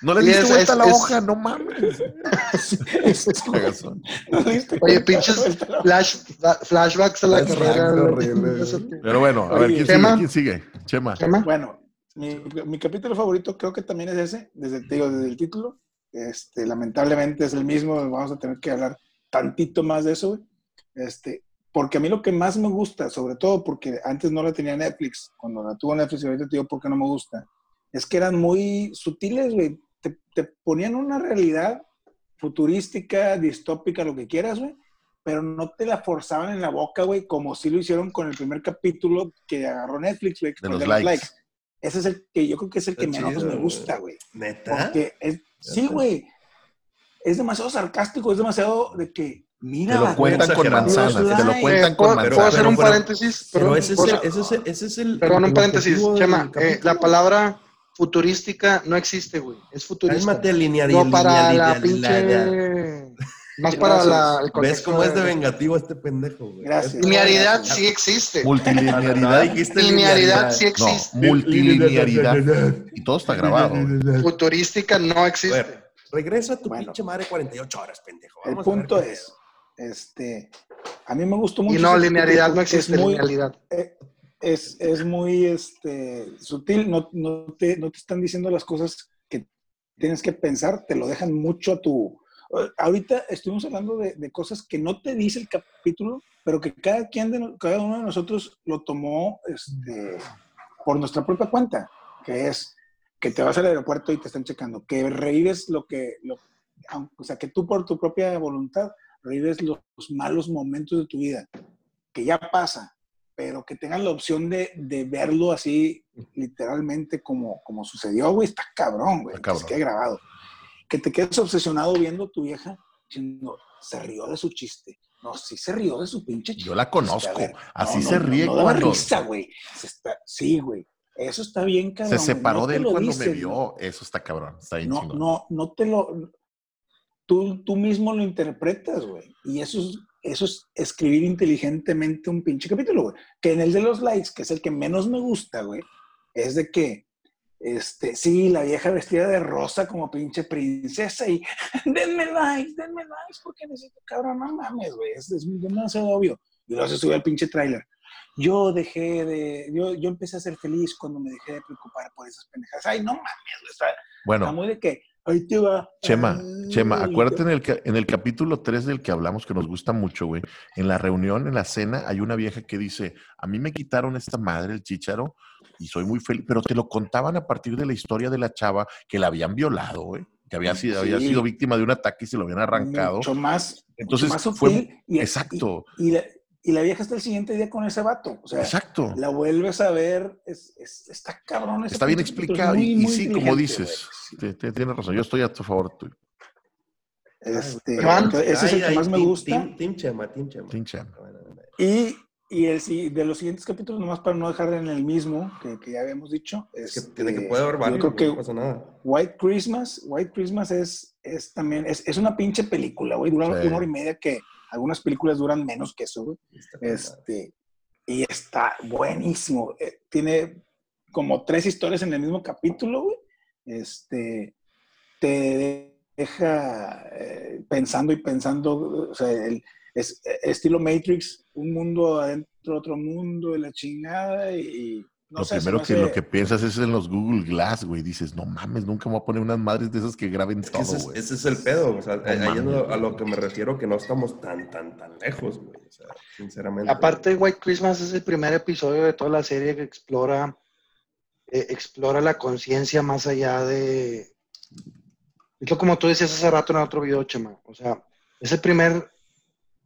D: no le diste
A: es-
D: vuelta a la
A: es-
D: hoja, no mames. *laughs* Cagazón. *laughs*
E: No diste
A: Oye, pinches flash, flashbacks a la carrera.
D: Pero bueno, a ver, ¿quién
A: Chema.
D: sigue? ¿Quién sigue? Chema.
A: Chema.
E: Bueno, mi, mi capítulo favorito creo que también es ese, desde, te digo, desde el título. Este, lamentablemente es el mismo, vamos a tener que hablar tantito más de eso. Este, porque a mí lo que más me gusta, sobre todo porque antes no la tenía Netflix, cuando la tuvo Netflix, ahorita te digo por qué no me gusta, es que eran muy sutiles, güey. Te, te ponían una realidad futurística, distópica, lo que quieras, güey, pero no te la forzaban en la boca, güey, como sí lo hicieron con el primer capítulo que agarró Netflix, güey,
D: De los
E: el
D: likes.
E: Ese es el que yo creo que es el que menos me gusta, güey.
C: ¿Neta?
E: Porque es, sí, güey. Es demasiado sarcástico, es demasiado de que, mira,
D: Te lo cuentan con manzanas, te lo cuentan
A: Eh,
D: con
A: ¿Puedo,
C: Pero-
A: puedo hacer un paréntesis?
C: Pero
A: Perdón,
C: ese es,
A: ¿puedo
C: el, ese es el-.
A: Perdón, un paréntesis. Chema, eh, la palabra futurística no existe, güey. Es futurista.
C: Cálmate, lineal,
A: No para la pinche...
C: lineal.
A: Más para la, el
C: ¿Ves cómo es de vengativo este pendejo, güey?
E: Gracias.
A: Linearidad sí existe.
D: Multilinearidad.
C: No, dijiste
A: Linearidad sí
D: No,
A: existe.
D: multilinearidad. Y todo está grabado. güey.
A: Futurística no
C: A
A: existe.
C: ver, regresa a tu
E: Bueno.
C: pinche madre 48 horas, pendejo.
E: El
C: Vamos
E: punto es, este, a mí me gustó mucho.
A: Y no, linearidad no existe,
E: Es muy,
A: linealidad.
E: eh, es, es muy este, sutil, no, te, no te están diciendo las cosas que tienes que pensar, te lo dejan mucho a tu... Ahorita estuvimos hablando de, cosas que no te dice el capítulo, pero que cada, quien de, cada uno de nosotros lo tomó este, por nuestra propia cuenta, que es que te vas al aeropuerto y te están checando, que revives lo que, o sea, que tú por tu propia voluntad revives los, los malos momentos de tu vida, que ya pasa, pero que tengas la opción de, de verlo así literalmente como, como sucedió, güey, está cabrón, güey,
D: Está
E: que se grabado. Que te quedes obsesionado viendo a tu vieja diciendo, se rió de su chiste. No, sí se rió de su pinche chiste.
D: Yo la conozco.
E: Ver,
D: Así
E: no,
D: se ríe
E: no,
D: cuando
E: risa, güey. Se está- Sí, güey. Eso está bien,
D: se
E: cabrón. güey.
D: separó de él cuando me
E: dicen,
D: vio. Eso está cabrón. Está bien
E: No,
D: chingón.
E: no, no te lo. Tú, tú mismo lo interpretas, güey. Y eso es, eso es escribir inteligentemente un pinche capítulo, güey. Que en el de los likes, que es el que menos me gusta, güey, es de que, este, sí, la vieja vestida de rosa como pinche princesa y *laughs* denme likes, denme likes, porque necesito, cabrón, no mames, güey. Es, es demasiado obvio. Y luego se sube el pinche tráiler. yo dejé de, yo, yo empecé a ser feliz cuando me dejé de preocupar por esas pendejadas. Ay, no mames, güey, está, está
D: Bueno,
E: muy de que, ahí te va.
D: Chema,
E: Ay,
D: Chema, acuérdate en el, en el capítulo 3 del que hablamos, que nos gusta mucho, güey. En la reunión, en la cena, hay una vieja que dice, a mí me quitaron esta madre, el chícharo, y soy muy feliz, pero te lo contaban a partir de la historia de la chava que la habían violado, güey. Que había sido, había
E: Sí.
D: sido víctima de un ataque y se lo habían arrancado.
E: Mucho más,
D: Entonces,
E: mucho más
D: fue-
E: y-
D: exacto.
E: Y, y la, y la vieja está el siguiente día con ese vato. O sea,
D: Exacto.
E: la vuelves a ver, es, es- está cabrón. ese
D: Está bien explicado.
E: es
D: y,
E: muy,
D: y
E: muy
D: sí, como dices, te- tienes razón. Yo estoy a tu favor, tú.
E: Este, entonces, ese es el
C: Ay,
E: que
C: ay,
E: más me
C: team-
E: gusta.
C: Team, team Chema, Team Chema.
D: Team Chema.
E: Y, y el, de los siguientes capítulos, nomás para no dejar en el mismo que, que ya habíamos dicho.
C: Es que
E: este,
C: tiene que puede
E: yo
C: varios,
E: creo que
C: no pasa nada.
E: White Christmas, White Christmas es, es también, es, es una pinche película, güey. Dura
D: Sí.
E: una hora y media que algunas películas duran menos que eso, güey. Este, y está buenísimo. Eh, tiene como tres historias en el mismo capítulo, güey. Este, te deja eh, pensando y pensando, o sea, el, es, eh, estilo Matrix, un mundo adentro de otro mundo, de la chingada, y no
D: lo
E: sé,
D: primero
E: me
D: que
E: hace-
D: lo que piensas es en los Google Glass, güey. Dices, no mames, nunca me voy a poner unas madres de esas que graben
C: Es que
D: todo,
C: ese, es,
D: güey.
C: ese es el pedo, o sea, ahí es lo- a lo que me refiero, que no estamos tan, tan, tan lejos, güey, o sea, sinceramente.
A: Aparte, White Christmas es el primer episodio de toda la serie que explora, eh, explora la conciencia más allá de... Es lo como tú decías hace rato en otro video, Chema. O sea, es el primer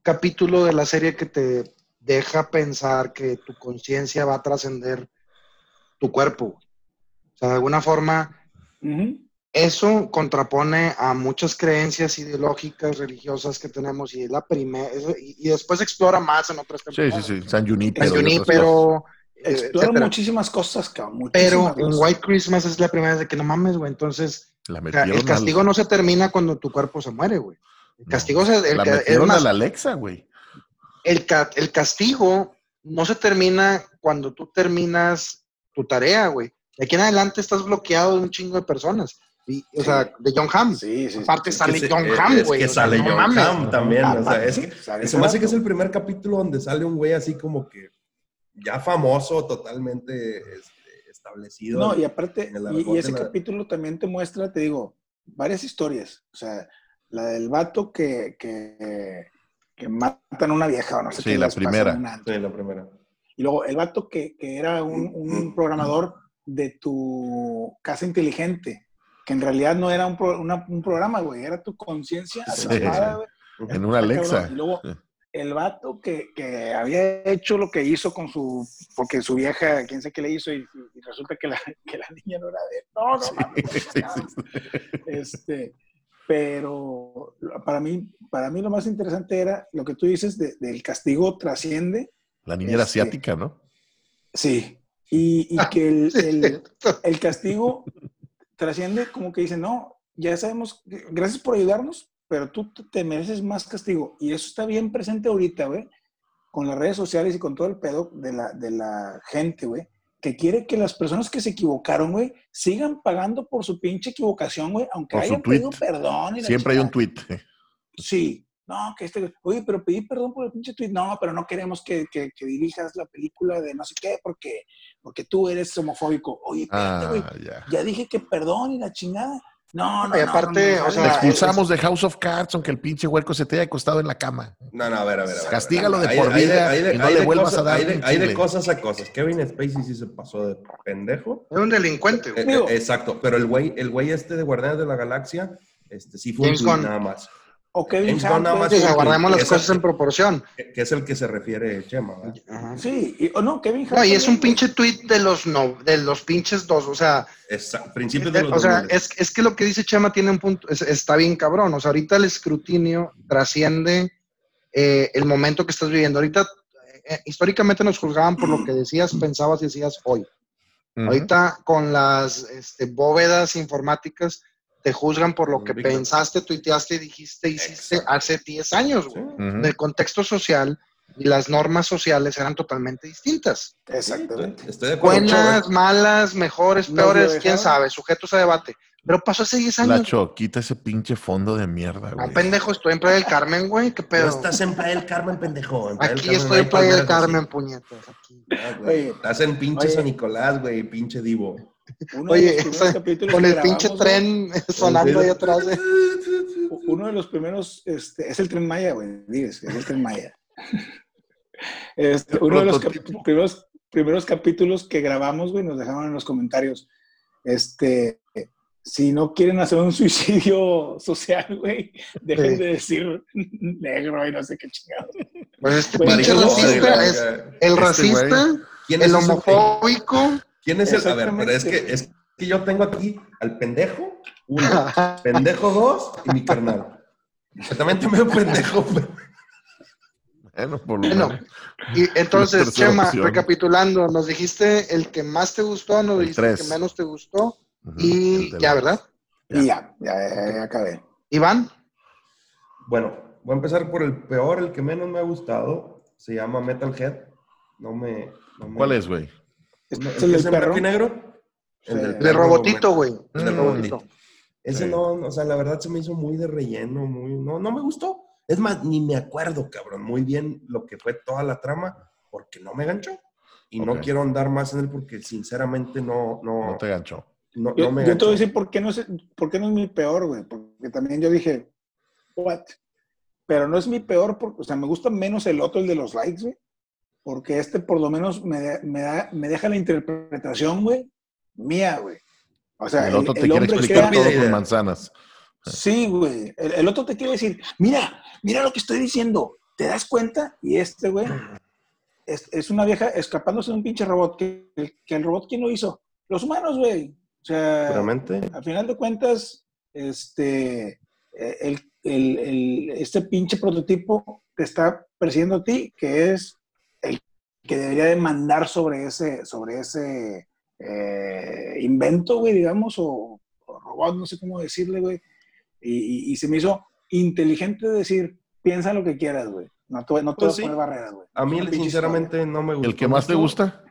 A: capítulo de la serie que te deja pensar que tu conciencia va a trascender tu cuerpo. güey. O sea, de alguna forma,
E: Ujú.
A: eso contrapone a muchas creencias ideológicas, religiosas que tenemos y es la primera, y, y después explora más en otras
D: Sí, sí,
A: temporadas.
D: sí. San Junipero.
A: San. Junípero, eh,
E: Explora
A: etcétera.
E: muchísimas cosas, cabrón.
A: Pero
E: muchísimas
A: en
E: cosas.
A: White Christmas es la primera vez de que no mames, güey. Entonces,
D: La
A: o sea,
D: metieron,
A: el castigo
D: al-
A: no se termina cuando tu cuerpo se muere, güey. El
D: no,
A: castigo se, el,
D: la
A: es más,
D: a la Alexa, güey.
A: el, el castigo no se termina cuando tú terminas tu tarea, güey. De aquí en adelante estás bloqueado de un chingo de personas. Y, o
E: Sí.
A: sea, de John Hamm.
E: Sí, sí.
A: Aparte
C: Es
A: sale
C: que
A: John Hamm,
C: es
A: güey.
C: que sale
A: no
C: John. Hamm también, o sea, es que *laughs* se me hace que es el primer capítulo donde sale un güey así como que ya famoso, totalmente este, establecido.
E: No, y aparte, y, y ese
C: la-
E: capítulo también te muestra, te digo, varias historias. O sea, la del vato que, que, que matan a una vieja o no sé
D: Sí,
E: qué
D: la
E: pasa
D: primera.
C: Sí, la primera.
E: Y luego el vato que, que era un, un programador de tu casa inteligente, que en realidad no era un, pro- una- un programa, güey, era tu conciencia
C: Sí.
D: En una Alexa.
E: Y luego el vato que, que había hecho lo que hizo con su, porque su vieja, quién sé qué le hizo, y, y resulta que la, *laughs* que la niña no era de él. No, no,
D: Sí,
E: mames, *laughs*
D: sí.
E: Este, pero para mí, para mí lo más interesante era lo que tú dices de- del castigo trasciende,
D: La niña era
E: Este-
D: asiática, ¿no?
E: sí, y, y que el, el- el castigo trasciende como que dice, no, ya sabemos, gracias por ayudarnos, pero tú te- mereces más castigo. Y eso está bien presente ahorita, güey, con las redes sociales y con todo el pedo de la, de la gente, güey, que quiere que las personas que se equivocaron, güey, sigan pagando por su pinche equivocación, güey, aunque
D: Por
E: hayan pedido perdón. y la
D: Siempre hay un tweet.
E: Sí, no, que este, oye, pero pedí perdón por el pinche tweet. No, pero no queremos que, que- que dirijas la película de no sé qué, porque, porque tú eres homofóbico. Oye, espérate, güey,
D: Ah, ya.
E: ya dije que perdón y la chingada. No, no,
A: Y
E: no,
A: aparte,
E: no, no,
A: o sea,
D: expulsamos de House of Cards, aunque el pinche huerco se te haya acostado en la cama.
C: No, no, a ver, a ver. a ver,
D: Castígalo de
C: Hay-
D: por
C: hay
D: vida
C: hay
D: y no le vuelvas
C: cosas-
D: a dar
C: Hay de, hay de cosas a cosas. Kevin Spacey sí se pasó de pendejo.
A: Es un delincuente, güey.
C: Eh, eh, exacto, pero el güey, el güey este de Guardianes de la Galaxia, este sí fue
A: James
C: un nada más.
E: O Kevin
C: más
A: Sí, guardemos las cosas
C: el-
A: en proporción.
C: Que, que es el que se refiere Chema, ¿verdad?
A: Ajá.
E: Sí, y, o no, Kevin Hart.
A: No, y es un pinche tweet de los no, de los pinches dos, o sea,
C: principios de
A: Eh,
C: los
A: o sea,
C: 2000.
A: es, es que lo que dice Chema tiene un punto, es- está bien cabrón. O sea, ahorita el escrutinio trasciende eh, el momento que estás viviendo. Ahorita, eh, históricamente nos juzgaban por lo que decías, pensabas y decías hoy.
D: Ujú.
A: Ahorita con las este, bóvedas informáticas te juzgan por lo que pensaste, tuiteaste, dijiste, hiciste
C: Exacto.
A: hace 10 años.
C: Sí.
A: güey. El contexto social y las normas sociales eran totalmente distintas.
E: Exactamente.
C: Estoy de acuerdo.
A: Buenas, malas, mejores, peores, quién sabe, sujetos a debate. Pero pasó hace 10 años.
D: Lacho, quita ese pinche fondo de mierda,
A: No,
D: güey.
A: pendejo, estoy en Playa del Carmen, güey. ¿Qué
C: No
A: pedo?
C: estás en Playa del Carmen, pendejo. En Playa del
A: Aquí
C: Carmen
A: estoy en Playa del. Carmen, puñetas. Aquí.
C: Ah, güey.
E: Oye,
C: Estás en pinche
E: oye.
C: San Nicolás, güey, pinche divo.
E: Uno de
A: Oye,
E: los primeros
A: esa- *laughs*
E: capítulos
A: con el pinche
E: güey,
A: tren sonando ahí atrás. eh.
E: Uno de los primeros, este, es el tren Maya, güey, dices, es el tren Maya. *laughs* Este, uno de los primeros, primeros capítulos que grabamos, güey, nos dejaron en los comentarios, este, si no quieren hacer un *laughs* suicidio social, güey, dejen
A: Sí.
E: de decir negro y no sé qué chingado.
A: Pues este pinche
E: no,
A: racista es el
D: Este
A: racista,
C: ¿Quién
A: el homofóbico.
C: ¿Quién es el? A ver, pero es que, es que yo tengo aquí al pendejo, uno, pendejo dos y mi carnal. Que también te veo pendejo, *laughs*
D: Bueno, por lo
A: Bueno,
D: menos.
A: y entonces, Chema,
D: opción.
A: recapitulando, nos dijiste el que más te gustó, nos
D: El
A: dijiste el que menos te gustó y ya, ¿verdad?
E: Y ya, ya, ya, ya acabé.
A: Iván,
C: Bueno, voy a empezar por el peor, el que menos me ha gustado. Se llama Metalhead. No me. no me-
D: ¿Cuál es, güey?
E: ¿Este
C: ¿El
E: es el
C: es
E: del
C: en
E: perro?
C: negro? Del
A: el de
C: perro
A: Robotito, güey.
C: El de
D: Mm.
C: Robotito. Ese
D: Sí.
C: no, o sea, la verdad se me hizo muy de relleno, muy, no, no me gustó. Es más, ni me acuerdo, cabrón, muy bien lo que fue toda la trama, porque no me ganchó. Y no quiero andar más en él porque sinceramente no, no,
D: No te ganchó.
C: no,
E: Yo,
C: no me
E: yo te voy a decir por qué no, es, por qué no es mi peor, güey. Porque también yo dije, what? Pero no es mi peor, porque, o sea, me gusta menos el otro, el de los likes, güey. Porque este por lo menos me, da- me, da, me deja la interpretación, güey, mía, güey. O sea,
D: el otro te
E: el
D: quiere explicar
E: crea-
D: todo con manzanas.
E: Sí, güey. El, el otro te quiere decir, mira, mira lo que estoy diciendo. ¿Te das cuenta? Y este, güey, es, es una vieja escapándose de un pinche robot. Que, que el robot, ¿quién lo hizo? Los humanos, güey. O sea,
C: Seguramente.
E: a final de cuentas, este, el, el- el- este pinche prototipo te está persiguiendo a ti, que es el que debería de mandar sobre ese, sobre ese eh, invento, güey, digamos, o, o robot, no sé cómo decirle, güey. Y, y- y se me hizo inteligente decir, piensa lo que quieras, güey. No te, no te
C: Pues
E: vas
C: sí.
E: a poner barreras, güey.
C: A mí, sinceramente, no me gustó.
D: ¿El que más te gusta?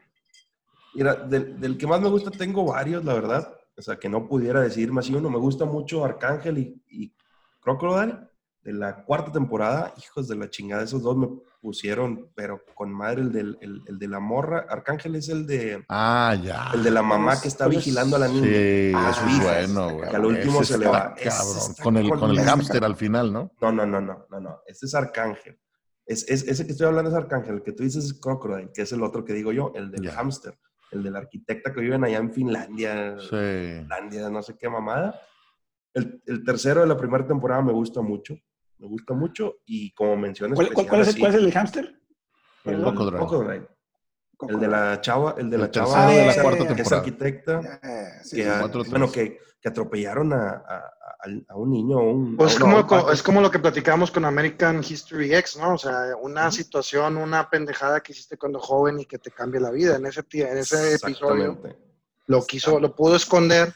C: Mira, del, del que más me gusta tengo varios, la verdad. O sea, que no pudiera decir más y uno. Me gusta mucho Arcángel y, y Crocodile de la cuarta temporada. Hijos de la chingada, esos dos me pusieron, pero con madre el, del, el, el de la morra. Arcángel es el de,
D: Ah, ya.
C: el de la mamá que está vigilando a la niña.
D: Sí,
C: a
D: eso
C: su
D: es
C: hija,
D: bueno, güey.
C: que al último
D: Ese
C: se le va.
D: Cabrón.
C: está
D: Con el, con el hámster al final, ¿no?
C: No, no, no, no, no, no. Este es Arcángel. Es, es- ese que estoy hablando es Arcángel. El que tú dices es Crocodile, que es el otro que digo yo, el del
D: Ya.
C: hámster. El del arquitecta que viven allá en Finlandia.
D: Sí.
C: Finlandia, no sé qué mamada. El, el tercero de la primera temporada me gusta mucho. Me gusta mucho. Y como mencionas.
E: ¿Cuál, cuál- cuál es, el- cuál es el hámster?
C: El?
D: Crocodile.
C: El de la chava, el de la
D: El
C: chava
E: de la cuarta
C: que es
D: temporada.
C: arquitecta.
E: Eh, sí,
C: que, a- bueno, que, que atropellaron a, a- un niño. Un,
A: Pues
C: a
A: es como, es como lo que platicamos con American History X, ¿no? O sea, una situación, una pendejada que hiciste cuando joven y que te cambia la vida. En ese, en ese episodio
C: Exactamente.
A: lo quiso, lo pudo esconder,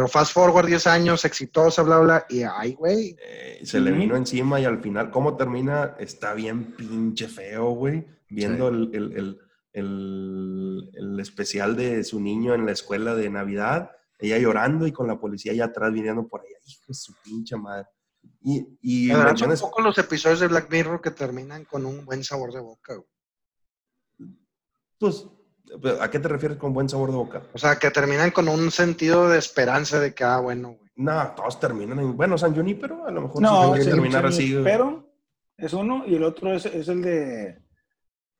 A: pero fast forward 10 años, exitosa, bla, bla, y ay, güey.
C: Eh, se le vino encima y al final, ¿cómo termina? Está bien pinche feo, güey. Viendo
D: Sí.
C: el, el- el- el- el especial de su niño en la escuela de Navidad, ella llorando y con la policía allá atrás viniendo por allá. Hijo de su pinche madre. Y, y
A: La verdad, son
C: mencionas-
A: pocos los episodios de Black Mirror que terminan con un buen sabor de boca, güey.
C: pues, ¿a qué te refieres con buen sabor de boca?
A: O sea, que terminan con un sentido de esperanza de que, ah, bueno, güey.
C: No, todos terminan en. Bueno, San Junipero, a lo mejor
E: No,
C: sí tiene que
E: sí,
C: terminar
E: sí,
C: así.
E: Pero es uno y el otro es, es el de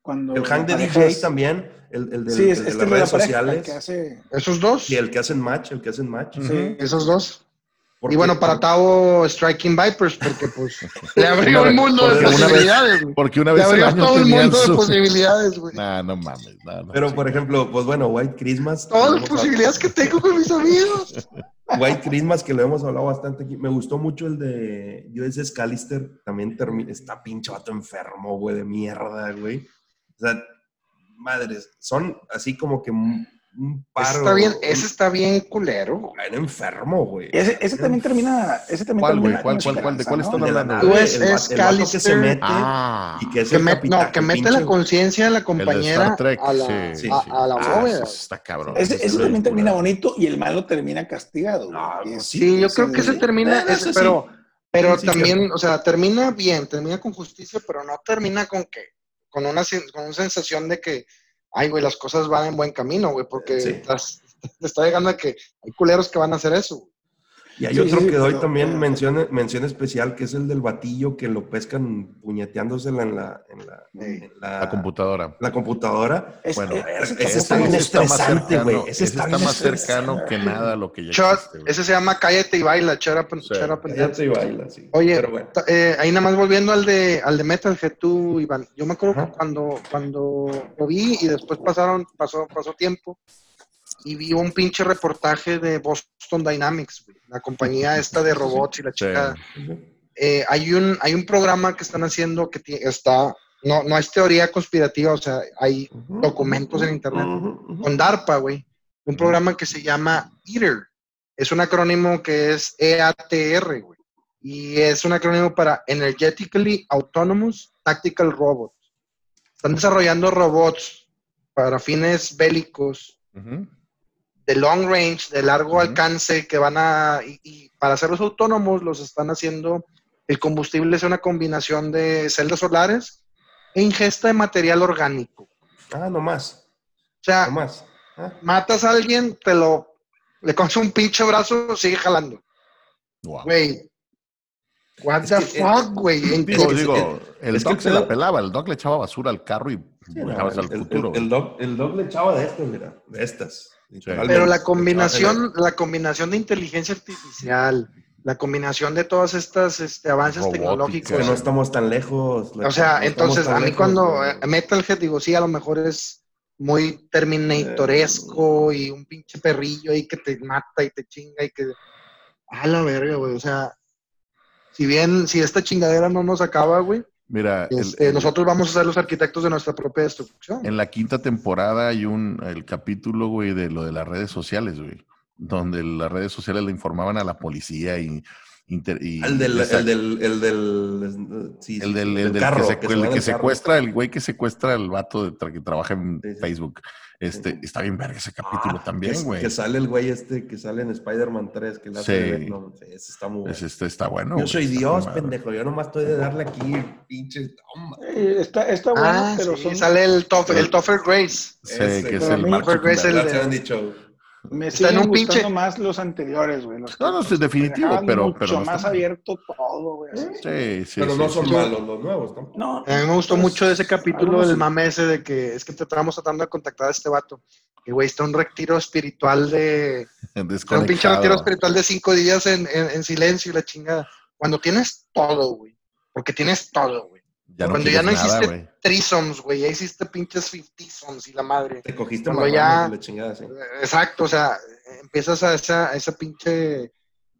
E: cuando
C: El hang de
E: parejas-
C: DJ también, el, el del-
E: Sí, es,
C: el de
E: es
C: las
E: el de la
C: redes
E: pareja, el
C: sociales.
E: que hace
A: Esos dos.
C: Y el que hacen match, el que hacen match.
E: Sí.
A: Esos dos.
C: Porque-
A: Y bueno, para Tavo, Striking Vipers, porque pues *laughs* le abrió el
D: vez-
A: mundo de
D: porque una vez-
A: posibilidades, güey.
D: Porque una
A: Le
D: vez al
A: abrió
D: año
A: todo el mundo de posibilidades, güey.
D: Nah, no mames. nah, no,
C: Pero,
D: sí.
C: por ejemplo, pues bueno, White Christmas.
A: Todas las posibilidades que tengo con mis amigos. *laughs*
C: White Christmas, que lo hemos hablado bastante aquí. Me gustó mucho el de USS Callister. También termina, está pinche vato enfermo, güey, de mierda, güey. O sea, madres, son así como que un
A: Ese
C: paro.
A: está bien, ese está bien culero.
C: un enfermo, güey.
E: Ese, ese también termina. Ese también
D: ¿Cuál, güey?
E: termina
D: ¿Cuál, cuál, cuál? ¿De cuál están hablando?
A: Tú es- es
C: el vato que se
A: Callister.
C: mete
D: Ah,
C: y que es
A: Que
C: el capitán.
A: no, que mete
C: pinche-
A: la conciencia de la
D: el de
A: compañera
D: Star Trek,
A: a la,
D: sí,
C: sí,
A: a,
C: sí.
A: a la
D: Ah,
A: bóveda.
D: está cabrón.
E: Ese, también termina
D: culero.
E: bonito y el malo termina castigado.
C: No,
A: Sí, yo creo que termina, ese-
C: sí.
A: pero, pero también, o sea, termina bien, termina con justicia, pero no termina con que, con una, con una sensación de que, ay, güey, las cosas van en buen camino, güey, porque
C: Sí.
A: estás- *laughs* te está llegando a que hay culeros que van a hacer eso. güey.
C: Y hay
E: Sí,
C: otro
E: sí,
C: que doy
E: pero-
C: también
E: pero-
C: mención, mención especial, que es el del batillo que lo pescan puñeteándosela en la, en la, en la,
D: La computadora.
C: la computadora.
E: Es-
D: Bueno,
E: eh, ese
C: ese está bien
E: es-
D: está más
C: estresante,
D: cercano,
C: güey.
D: ese
C: Ese
D: está, más cercano que nada lo que ya existe,
A: ese se llama Cállate y baila, shut up and,
D: Sí.
A: shut up and
C: Ya
A: dance.
C: te baila, sí.
A: Oye,
C: Pero bueno.
A: eh, ahí nada más volviendo al de, al de Metalhead, tú, Iván. Yo me acuerdo
C: Ajá.
A: que cuando, cuando lo vi y después pasaron, pasó, pasó tiempo y vi un pinche reportaje de Boston Dynamics, güey, la compañía esta de robots y la
D: Sí.
A: chica. Eh, hay, un, hay un programa que están haciendo que está, no, no es teoría conspirativa, o sea, hay
C: Ujú,
A: documentos en internet.
C: ujú, ujú.
A: con DARPA, güey. Un programa que se llama ITER. Es un acrónimo que es EATR, güey. Y es un acrónimo para Energetically Autonomous Tactical Robots. Están desarrollando robots para fines bélicos. De long range, de largo alcance, que van a, y, y para hacerlos autónomos, los están haciendo, el combustible es una combinación de celdas solares e ingesta de material orgánico.
C: Ah, no más.
A: O sea,
C: No más. Ah,
A: matas a alguien, te lo, le coges un pinche brazo, sigue jalando. Güey. What
C: Es
A: the
C: que, eh,
A: fuck, güey. ¿En
C: es
D: Digo, el
C: es
D: Doc se la pelaba, el Doc le echaba basura al carro y
C: sí, no,
D: al
C: el,
D: futuro.
C: el doc, el doc le echaba de estas, mira, de estas.
A: Pero la combinación, la combinación de inteligencia artificial, la combinación de todos estos este, avances
D: Robótica.
A: tecnológicos.
C: Que no estamos tan lejos.
A: o sea,
C: no
A: entonces a mí
C: lejos,
A: cuando eh, Metalhead digo, sí, a lo mejor es muy terminatoresco y un pinche perrillo ahí que te mata y te chinga y que... A la verga, güey. O sea, si bien, si esta chingadera no nos acaba, güey,
D: Mira, el-
A: este,
D: el-
A: nosotros vamos a ser los arquitectos de nuestra propia destrucción.
D: en la quinta temporada hay un el capítulo, güey, de lo de las redes sociales, güey, donde las redes sociales le informaban a la policía y, inter- y-
C: El del, el del, el del, sí,
D: el del, el del
C: carro,
D: que, se-
C: se
D: el
C: va
D: que
C: del carro.
D: secuestra, el güey que secuestra al vato de tra- que trabaja en
C: Sí, sí.
D: Facebook. Este,
C: Sí.
D: está bien verga ese capítulo
C: Ah,
D: también,
C: que-
D: güey.
C: Que sale el güey este que sale en Spider-Man 3, que le hace ese está muy bueno.
D: Es- este está bueno.
C: Yo soy Dios, pendejo. Yo nomás estoy de darle aquí.
E: Eh, Está, está bueno,
A: ah,
E: pero
A: sí,
E: son,
A: sale el Toffer, el Toffer Grace.
D: Sí,
C: Ese,
D: que es el
A: es el de-
C: se han dicho.
E: Me
A: está en
E: siguen
A: un
E: gustando
A: pinche-
E: más los anteriores, güey. los
D: No, no, sí,
E: que
D: definitivo, pero-
E: mucho
D: pero no
E: más
D: está mal.
E: abierto todo, güey. así.
D: Sí, sí,
C: Pero
D: sí,
C: no
D: sí,
C: son
D: sí.
C: malos los nuevos tampoco.
E: No,
A: A mí me gustó
E: Pues,
A: mucho ese capítulo del
E: sí.
A: mame ese de que es que te estábamos tratando de contactar a este vato. Que güey, está un retiro espiritual de. *laughs* Está un pinche retiro espiritual de cinco días en, en- en silencio y la chingada. Cuando tienes todo, güey. Porque tienes todo, güey.
D: Ya no
A: Cuando ya no
D: nada,
A: hiciste-. Trisoms, güey. Ya hiciste pinches fiftisoms y la madre.
C: Te cogiste
A: Cuando ya-
C: la chingada, sí.
A: Exacto, o sea, empiezas a esa, a esa pinche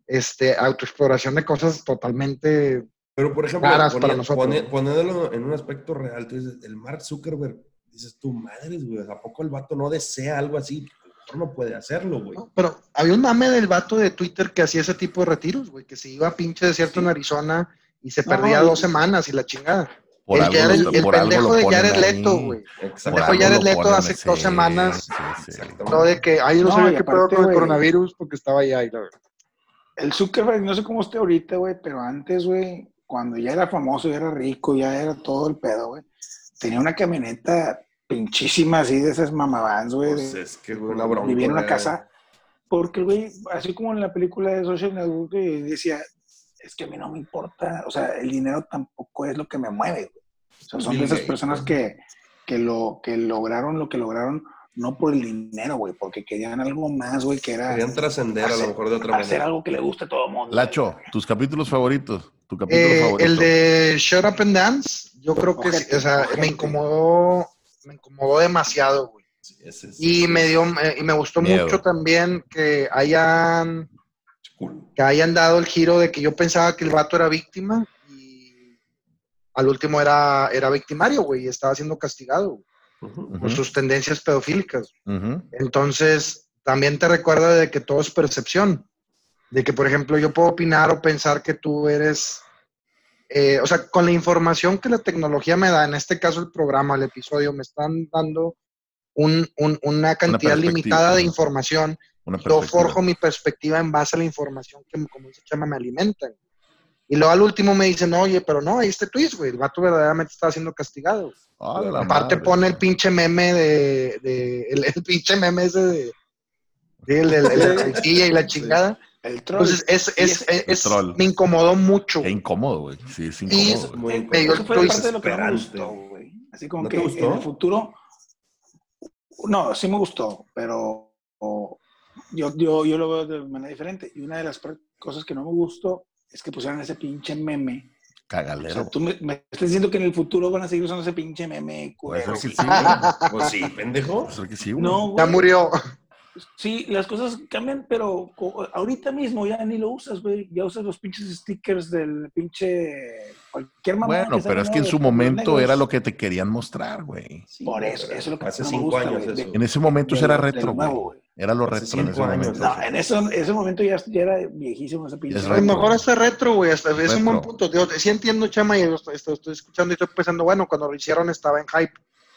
A: este, autoexploración de cosas totalmente.
C: Pero, por ejemplo,
A: Raras
C: poni-
A: para nosotros.
C: poni- poniéndolo en un aspecto real, tú dices, el Mark Zuckerberg, dices tú, madres, güey, ¿a poco el vato no desea algo así? No puede hacerlo, güey.
A: ¿no? Pero había un mame del vato de Twitter que hacía ese tipo de retiros, güey. Que se iba a pinche desierto en Arizona y se
E: No,
A: perdía dos semanas y la chingada.
D: Por
A: el
D: algo
A: Jared- el
D: por
A: pendejo de Jared. Leto, güey.
C: Exacto.
A: Pendejo Jared Leto hace dos semanas.
D: sí, sí.
C: Exactamente.
A: No de que, ay, yo no,
E: No,
A: sabía qué pedo con el coronavirus porque estaba allá. Y la...
E: El Zuckerberg, no sé cómo esté ahorita, güey, pero antes, güey, cuando ya era famoso, ya era rico, ya era todo el pedo, güey, tenía una camioneta pinchísima así de esas mamavans, güey.
C: Pues es que, güey, una bronca.
E: vivía en una casa. Porque el güey, así como en la película de Social Network, decía, es que a mí no me importa, o sea, el dinero tampoco es lo que me mueve, güey. Sea, son de esas personas que, que, lo, que lograron lo que lograron, no por el dinero, güey, porque querían algo más, güey, que era
C: Querían trascender a lo
E: hacer-
C: mejor de otra
E: hacer
C: manera.
E: algo que le guste a todo el mundo.
D: Lacho, tus capítulos favoritos. Tu capítulo
A: Eh,
D: favorito.
A: el de Shut Up and Dance, yo creo que sí,
E: Ojete,
A: o sea, me incomodó, me incomodó demasiado, güey.
C: Sí, ese
A: Y me dio, eh, y me gustó
D: Miedo.
A: mucho también que hayan, que hayan dado el giro de que yo pensaba que el vato era víctima al último era, era victimario, güey, y estaba siendo castigado. por sus tendencias pedofílicas. Entonces, también te recuerda de que todo es percepción. De que, por ejemplo, yo puedo opinar o pensar que tú eres, eh, o sea, con la información que la tecnología me da, en este caso el programa, el episodio, me están dando un- un- una cantidad limitada de información. Yo forjo mi perspectiva en base a la información que, como dice Chama, me alimentan. Y luego al último me dicen, oye, pero no, ahí este twist, güey, el vato verdaderamente está siendo castigado.
D: Ah, la
A: Aparte
D: madre.
A: pone el pinche meme de, de- el, el pinche meme ese de, de el, el- y la chingada.
E: El troll.
A: Entonces es,
E: Y
A: es, es- es-
D: troll.
A: me incomodó mucho.
D: Qué incómodo, güey. Sí, es
A: Y-
D: incómodo. güey.
C: Muy
E: Eh,
C: incómodo.
E: eso fue parte de lo que no me gustó, güey. Así como
C: ¿No
E: que en el futuro. No, sí me gustó, pero yo, yo, yo lo veo de manera diferente. Y una de las cosas que no me gustó es que pusieran ese pinche meme. O
D: Cagalero.
E: sea, tú me, me estás diciendo que en el futuro van a seguir usando ese pinche meme güey.
D: sí, güey. *laughs*
C: Pues sí, pendejo.
D: Puede ser que sí, güey.
E: No,
A: Ya
E: güey.
A: murió.
E: Sí, las cosas cambian, pero ahorita mismo ya ni lo usas, güey. Ya usas los pinches stickers del pinche cualquier mamá.
D: Bueno, pero es que en su momento era lo que te querían mostrar, güey.
C: Sí,
E: Por eso, eso es lo que
C: Hace cinco
E: gusta,
C: años
E: güey,
C: eso.
D: En ese momento
E: de
D: era
E: lo- de
D: retro, güey. Era lo retro en ese
C: años,
D: momento.
E: No, en eso, ese momento ya, ya era viejísimo ese pinche.
D: Es
A: A lo
D: retro.
A: mejor hasta retro, güey. Hasta, es un buen punto. Digo, sí entiendo, Chama, y lo estoy, estoy- estoy escuchando y estoy pensando, bueno, cuando lo hicieron estaba en hype.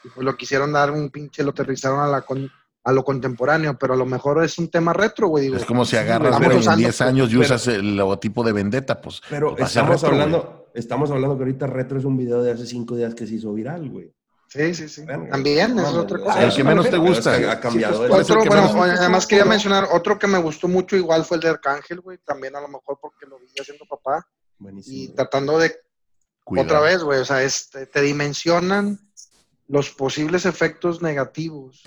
A: Y pues lo quisieron dar un pinche, lo aterrizaron a, la con- a lo contemporáneo, pero a lo mejor es un tema retro, güey. Digo,
D: Es como si agarras,
A: güey,
D: en 10
A: usando-
D: años y
C: pero-
D: usas el logotipo de Vendetta, pues.
C: Pero
D: pues
C: estamos
D: retro,
C: hablando, estamos hablando que ahorita retro es un video de hace cinco días que se hizo viral, güey.
A: Sí, sí, sí.
C: Bueno,
A: También, eso es otra cosa.
D: El que menos te gusta.
C: que ha cambiado
E: Sí, pues,
A: Otro,
D: que
A: bueno,
D: menos-
A: oye, además quería mencionar otro que me gustó mucho, igual fue el de Arcángel, güey. También a lo mejor porque lo vi haciendo papá.
C: Buenísimo.
A: Y tratando de
D: Cuidado.
A: Otra vez, güey, o sea, este, te dimensionan los posibles efectos negativos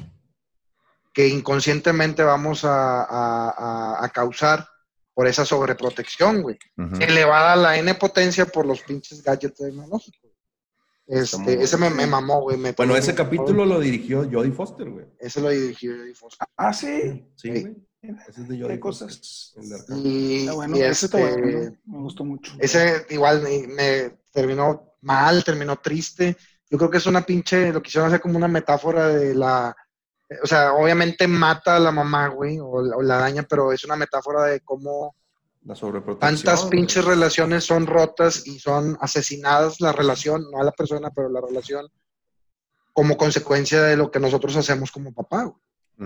A: que inconscientemente vamos a, a- a- a causar por esa sobreprotección, güey. Elevada a la N potencia por los pinches gadgets tecnológicos.
C: Muy
A: Este, ese me, me mamó, güey. me-
C: Bueno, ese capítulo lo dirigió Jodie Foster, güey.
A: Ese lo dirigió Jodie Foster.
E: Ah, sí.
C: Sí,
A: Sí.
C: güey. Ese es de
E: Qué
C: Jodie
E: cosas.
C: Foster.
A: Y,
E: bueno,
A: y
E: ese
A: este,
E: bueno. Me gustó mucho.
A: Ese igual me, me terminó mal, terminó triste. Yo creo que es una pinche, lo quisieron hacer como una metáfora de la, o sea, obviamente mata a la mamá, güey, o, la- o la daña, pero es una metáfora de cómo
C: La sobreprotección.
A: tantas
C: güey.
A: pinches relaciones son rotas y son asesinadas la relación, no a la persona, pero la relación, como consecuencia de lo que nosotros hacemos como papá, güey.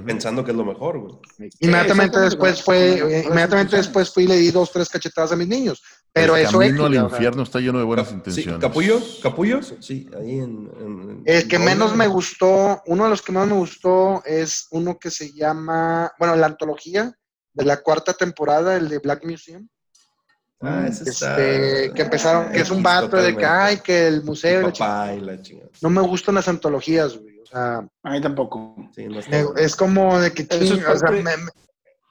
C: Pensando que es lo mejor, güey.
A: Inmediatamente
E: exactamente,
A: después fue, eh,
E: con
A: inmediatamente después fui y le di dos, tres cachetadas a mis niños. Pero
D: el
A: eso
D: camino al infierno está lleno de buenas
C: Sí,
D: intenciones.
C: ¿Capullos? ¿Capullos? Sí, ahí en... en-
A: El que
C: en-
A: menos me gustó, uno de los que más me gustó es uno que se llama, bueno, la antología de la cuarta temporada, el de Black Museum.
C: Ah, ese está...
A: Este, que empezaron, que es un vato de que, ay, que el museo. y
C: Mi
A: la
C: papá y la chingada.
A: No me gustan las antologías, güey. O sea,
E: A mí tampoco.
C: Sí, no está
A: me-
C: bueno.
A: es como de que,
E: es
A: ching, o sea, me, me-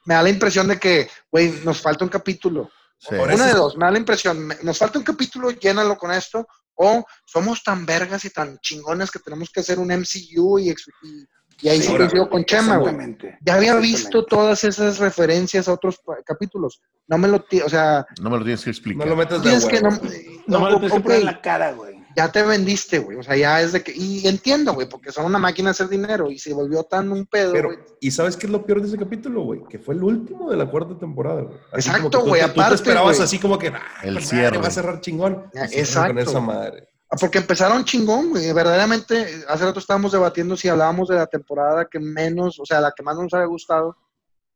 A: me da la impresión de que, güey, nos falta un capítulo.
D: Sí.
A: Una de dos, me da la impresión, me- nos falta un capítulo, llénalo con esto, o somos tan vergas y tan chingones que tenemos que hacer un MCU y, ex- y, y ahí sí
C: Ahora,
A: coincido con Chema, güey. Ya había visto todas esas referencias a otros capítulos. No me lo, o sea,
D: No me lo tienes que explicar.
C: No lo metes de
A: que,
C: huevo.
A: no,
E: No me lo tienes que
A: ok,
E: poner en la cara, güey.
A: ya te vendiste, güey. O sea, ya es de que, y entiendo, güey, porque son una máquina de hacer dinero y se volvió tan un pedo,
C: Pero. ¿y sabes qué es lo peor de ese capítulo, güey? Que fue el último de la cuarta temporada, güey.
A: Exacto, güey,
C: te- Tú te
A: aparte,
C: esperabas así como que, ah,
D: El
C: pues,
D: cierre.
C: va a cerrar chingón. Cierran Con
A: exacto.
C: esa madre.
A: Ah, Porque empezaron chingón, güey. Verdaderamente, hace rato estábamos debatiendo si hablábamos de la temporada que menos, o sea, la que más nos había gustado.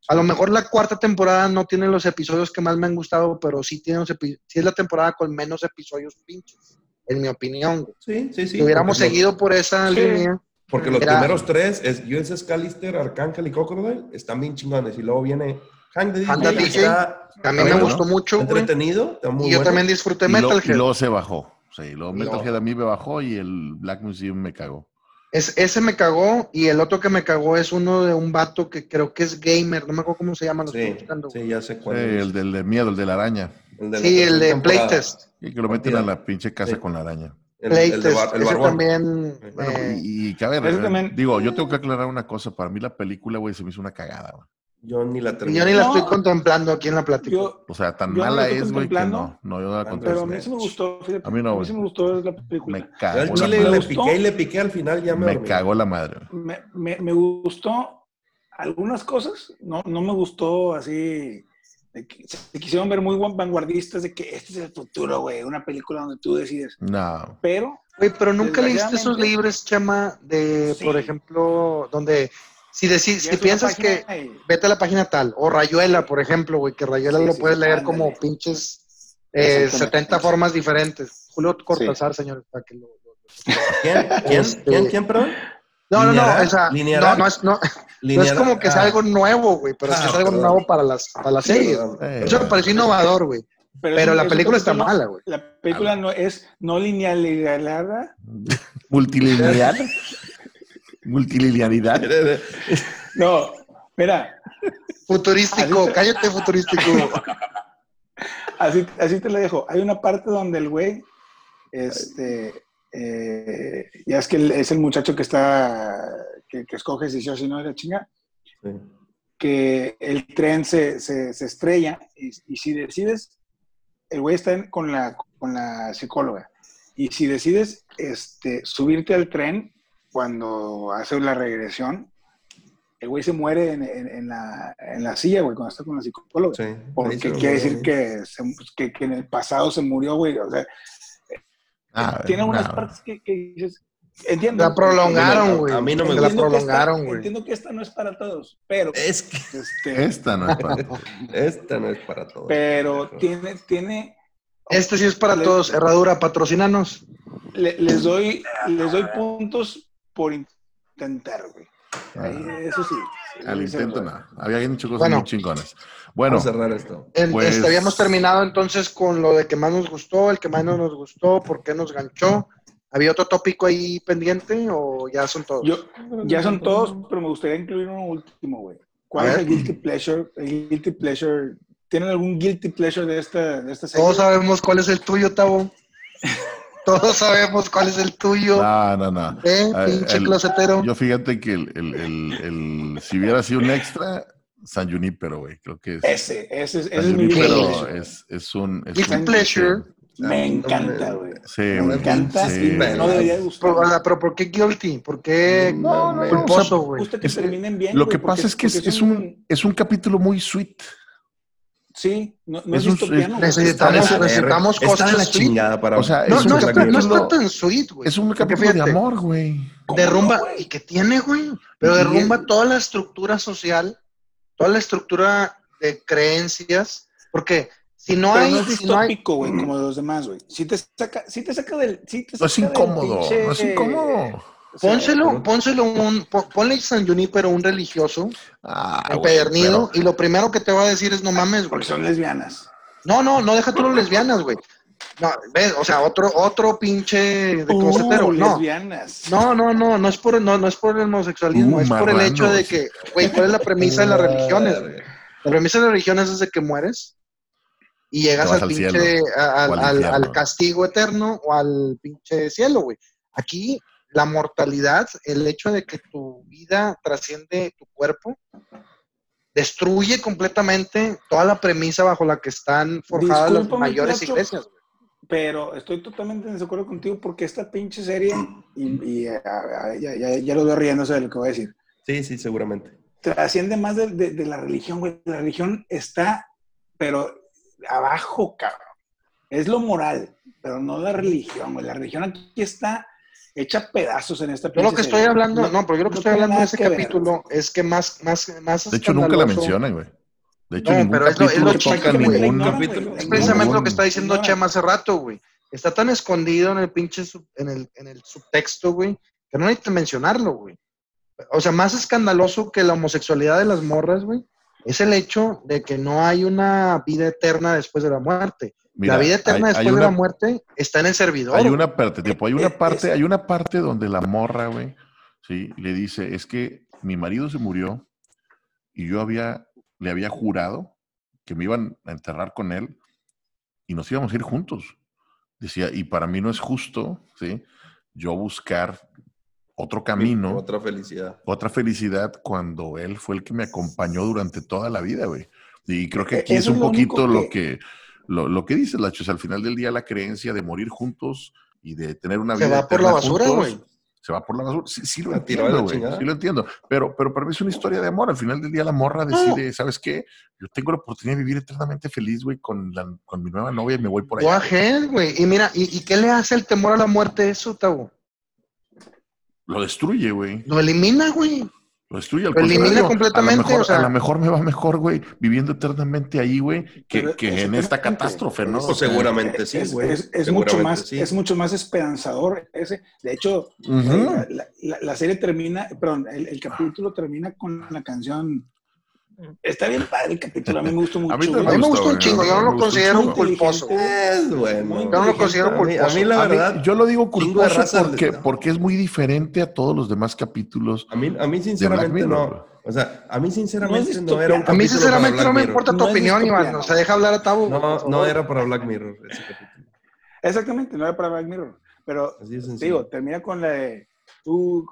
A: A lo mejor la cuarta temporada no tiene los episodios que más me han gustado, pero sí tiene los epi- sí es la temporada con menos episodios pinches, en mi opinión. güey.
C: Sí, sí, sí.
A: si hubiéramos seguido por esa
E: Sí.
A: línea,
C: Porque los
A: Era-
C: primeros tres es USS Callister, Arcángel y Crocodile están bien chingones. Y luego viene Hank the
A: Hank
C: DJ, está
A: también me gustó mucho,
C: entretenido, está muy
A: Y yo
C: bueno.
A: también disfruté
D: y, lo-
A: Metal
D: y luego se bajó. Sí, luego Metal Head a mí me bajó y el Black Museum me cagó.
A: Es, ese me cagó y el otro que me cagó es uno de un vato que creo que es gamer, no me acuerdo cómo se llama, lo estoy
C: Sí,
A: buscando.
C: sí, ya sé
D: Sí,
C: cuál es.
D: el del de miedo, el de la araña.
C: El de la
A: Sí, el de. Playtest.
D: Y que lo meten a la pinche casa
C: Sí.
D: con la araña.
C: El, el de
A: Playtest,
C: bar- el
A: ese también.
D: Bueno,
A: eh,
D: y, y que a ver,
E: Ese
D: eh,
E: también-
D: digo, yo tengo que aclarar una cosa. Para mí la película, güey, se me hizo una cagada. güey.
C: Yo ni la terminé.
A: Yo ni la
E: No.
A: estoy contemplando aquí en la plática.
D: O sea, tan mala
E: la
D: es, güey, que no. No, yo no la
C: pero
E: pero a mí sí me gustó, fíjate.
D: A mí no, güey.
E: sí me gustó la película.
D: Me cagó
C: al
D: la
C: chile
D: madre.
C: le piqué y le piqué al final ya me,
D: Me
C: dormí.
D: cagó la madre.
E: me, me, me gustó algunas cosas, no, no me gustó así, se quisieron ver muy vanguardistas de que este es el futuro, güey, una película donde tú decides,
D: No.
E: pero
A: Güey, pero nunca leíste esos libros, Chema, de,
E: Sí.
A: por ejemplo, donde si, deci- si piensas que
E: y-
A: vete a la página tal, o Rayuela, por ejemplo, güey, que Rayuela
E: Sí,
A: lo
E: sí,
A: puedes
E: sí,
A: leer
E: ándale.
A: como pinches eh,
E: Exactamente.
A: 70 formas diferentes. Julio Cortázar, señores, para que lo... lo- *laughs*
C: ¿Quién? ¿Quién?
A: Este-
C: ¿Quién? ¿Quién, perdón?
A: No, no, no, o no, no es, no, no es como que sea
C: ah,
A: algo nuevo, güey, pero sí
C: Ah,
A: es algo
C: perdón.
A: nuevo para las, para las series.
C: perdón.
D: Eh,
A: Eso me pareció innovador, güey. Pero
E: es
A: la
E: es
A: película está mala, güey.
E: La película no es no lineal, *laughs*
D: Multilineal. *laughs* Multililianidad. *laughs*
E: no, mira,
A: Futurístico,
E: te-
A: cállate, futurístico.
E: así, así te lo dejo. Hay una parte donde el güey, este, eh, ya es que es el muchacho que está, que, que escoge si sí o si no, la chinga,
C: Sí.
E: que el tren se, se, se estrella y, y si decides, el güey está en- con, la, con la psicóloga, y si decides este, subirte al tren cuando hace la regresión, el güey se muere en, en- en la, en la silla, güey, cuando está con la psicóloga.
C: Sí.
E: Porque quiere decir que, se- que, que en el pasado se murió, güey. O sea,
D: Ah,
E: tiene unas
D: no.
E: partes que, que dices. Entiendo.
A: La prolongaron, güey.
C: A mí no me
A: La prolongaron, güey.
E: Entiendo que esta no es para todos, pero,
C: Es que
E: este,
D: Esta no es para ti. *laughs*
C: esta no es para todos.
E: pero tiene, tiene,
A: Este sí es para todos. Herradura, patrocínanos.
E: le- les doy, les doy puntos por intentar, güey. Ahí, Eso sí.
D: Al intento no. Había hecho cosas
A: Bueno.
D: muy chingonas. Bueno,
C: Vamos a cerrar esto.
A: En-
D: Pues-
A: este, habíamos terminado entonces con lo de que más nos gustó, el que más no nos gustó, por qué nos ganchó. ¿Había otro tópico ahí pendiente o ya son todos?
E: Yo, ya son todos, pero me gustaría incluir uno último, güey. ¿Cuál es el guilty pleasure? El guilty pleasure. ¿Tienen algún guilty pleasure de esta, de esta serie?
A: Todos sabemos cuál es el tuyo, Tavo. *laughs* Todos sabemos cuál es el tuyo.
D: no, no, no.
A: Pinche
D: el-
A: closetero.
D: Yo fíjate que el, el, el, el- si hubiera sido un extra, San Junipero, güey. Creo que es.
E: Ese, ese, es- ese
D: San
E: es mi
D: es, es un. Es
A: Guilty
D: un-
A: pleasure.
E: Me encanta, güey.
D: Sí,
E: Me
D: güey.
E: encanta
D: Sí,
E: no debería gustar.
A: Pero, pero ¿por qué guilty? ¿Por qué
D: No, no, no,
A: culposo,
D: sea,
A: güey?
E: Gusta que
D: Es-
E: terminen bien.
D: Lo que pasa es que es, es un, es un capítulo muy sweet.
E: Sí, no, no es,
D: es un-
E: distopiano. güey.
A: Necesitamos,
C: Está la
A: necesitamos.
C: Está la
A: cosas sweet.
C: chingada para
D: O sea,
A: No,
D: es
A: no, está- no está tan sweet, güey.
D: Es un capítulo de amor, güey.
E: ¿Cómo
A: Derrumba? ¿y qué tiene, güey? Pero derrumba
E: el-
A: toda la estructura social, toda la estructura de creencias, porque si no
E: Pero
A: hay,
E: no es
A: si no hay-
E: distópico, güey, como los demás, güey. Si te saca, si te saca del. Si te
D: No es
E: saca del
D: incómodo,
E: pinche-
D: no es incómodo.
E: O sea,
A: pónselo, pónselo un, pon- ponle San Junípero un religioso,
D: Ah,
A: empedernido,
D: pero-
A: y lo primero que te va a decir es no mames, güey.
E: Porque son lesbianas.
A: No, no, no deja tú las lesbianas, güey. No, ves, o sea, otro, otro pinche de.
E: Uh,
A: no,
E: lesbianas.
A: no, no, no, no es por, no, no es por el homosexualismo,
D: Uh,
A: es por el hecho de que, güey, ¿cuál es la premisa de las religiones? güey? La premisa de las religiones es de que mueres y llegas al
D: al
A: pinche,
D: cielo,
A: al,
D: al
A: al castigo eterno o al pinche cielo, güey. Aquí la mortalidad, el hecho de que tu vida trasciende tu cuerpo, destruye completamente toda la premisa bajo la que están forjadas las mayores iglesias.
E: Pero estoy totalmente en desacuerdo contigo porque esta pinche serie, y, y, ah, ah, ya, ya, ya lo veo riéndose de lo que voy a decir,
C: Sí, sí, seguramente.
E: trasciende más de, de- de la religión, güey. La religión está, pero abajo, cabrón. Es lo moral, pero no la religión, güey. La religión aquí está hecha pedazos en esta
A: Yo lo que estoy
E: serie.
A: hablando, no, pero yo lo que
E: no
A: estoy hablando de ese
E: ver.
A: capítulo es que más, más, más
D: De hecho, nunca la mencionan, güey. De hecho,
A: No,
D: ningún
A: pero es lo- es
D: capítulo
A: lo güey.
D: ningún...
C: Capítulo.
A: Es precisamente lo que está diciendo. Chema hace rato, güey. Está tan escondido en el pinche, sub- en el, en el subtexto, güey, que no hay que mencionarlo, güey. O sea, más escandaloso que la homosexualidad de las morras, güey, es el hecho de que no hay una vida eterna después de la muerte.
D: Mira,
A: la vida eterna
D: hay- hay
A: después de
D: una-
A: la muerte está en el servidor.
D: Hay una parte, tipo, hay una *laughs* parte, hay una parte donde la morra, güey, sí, le dice, es que mi marido se murió y yo había, le había jurado que me iban a enterrar con él y nos íbamos a ir juntos. Decía, y para mí no es justo, sí, yo buscar otro camino,
C: Otra felicidad.
D: otra felicidad cuando él fue el que me acompañó durante toda la vida, güey. Y creo que
E: Eh,
D: aquí es un
E: es lo
D: poquito
E: único
D: lo que lo, lo que dices, Lacho, es al final del día la creencia de morir juntos y de tener una
A: Se
D: vida
A: va por la basura, güey.
D: Se va por la basura. Sí, sí lo
C: La
D: entiendo,
C: la
D: güey. Sí lo entiendo. Pero, pero para mí es una historia de amor. Al final del día la morra decide, ¿sabes qué? Yo tengo la oportunidad de vivir eternamente feliz, güey, con, la- con mi nueva novia y me voy por allá.
A: ahead, güey. Y mira, ¿y, y qué le hace el temor a la muerte eso, Tavo?
D: Lo destruye, güey.
A: Lo elimina, güey.
D: Lo destruye al
A: Lo elimina completamente,
D: A lo, mejor,
A: o sea-
D: a lo mejor me va mejor, güey, viviendo eternamente ahí, güey, que, que en esta catástrofe, ¿no?
E: Pues
C: seguramente sí,
E: es,
C: güey.
E: es- es mucho más,
C: sí.
E: es mucho más esperanzador ese. De hecho, eh, la, la- la serie termina, perdón, el, el capítulo termina con la canción. Está bien padre el capítulo, a mí me gustó mucho. *laughs*
D: A mí
E: güey.
A: A mí me
D: gustó,
A: un chingo, yo no lo considero un culposo.
C: Es bueno.
A: Yo no lo considero culposo.
C: a mí la
D: A mí-
C: verdad,
D: yo lo digo culposo porque, porque es muy diferente a todos los demás capítulos.
C: a mí, a mí sinceramente no. O sea, a mí sinceramente no, era un.
A: A mí, sinceramente,
C: para
A: no me importa tu
E: No
A: opinión, Iván. O sea, deja hablar a
C: Mirror. No, no era para Black Mirror ese capítulo.
E: Exactamente, no era para Black Mirror. Pero digo, termina con la de. Uh.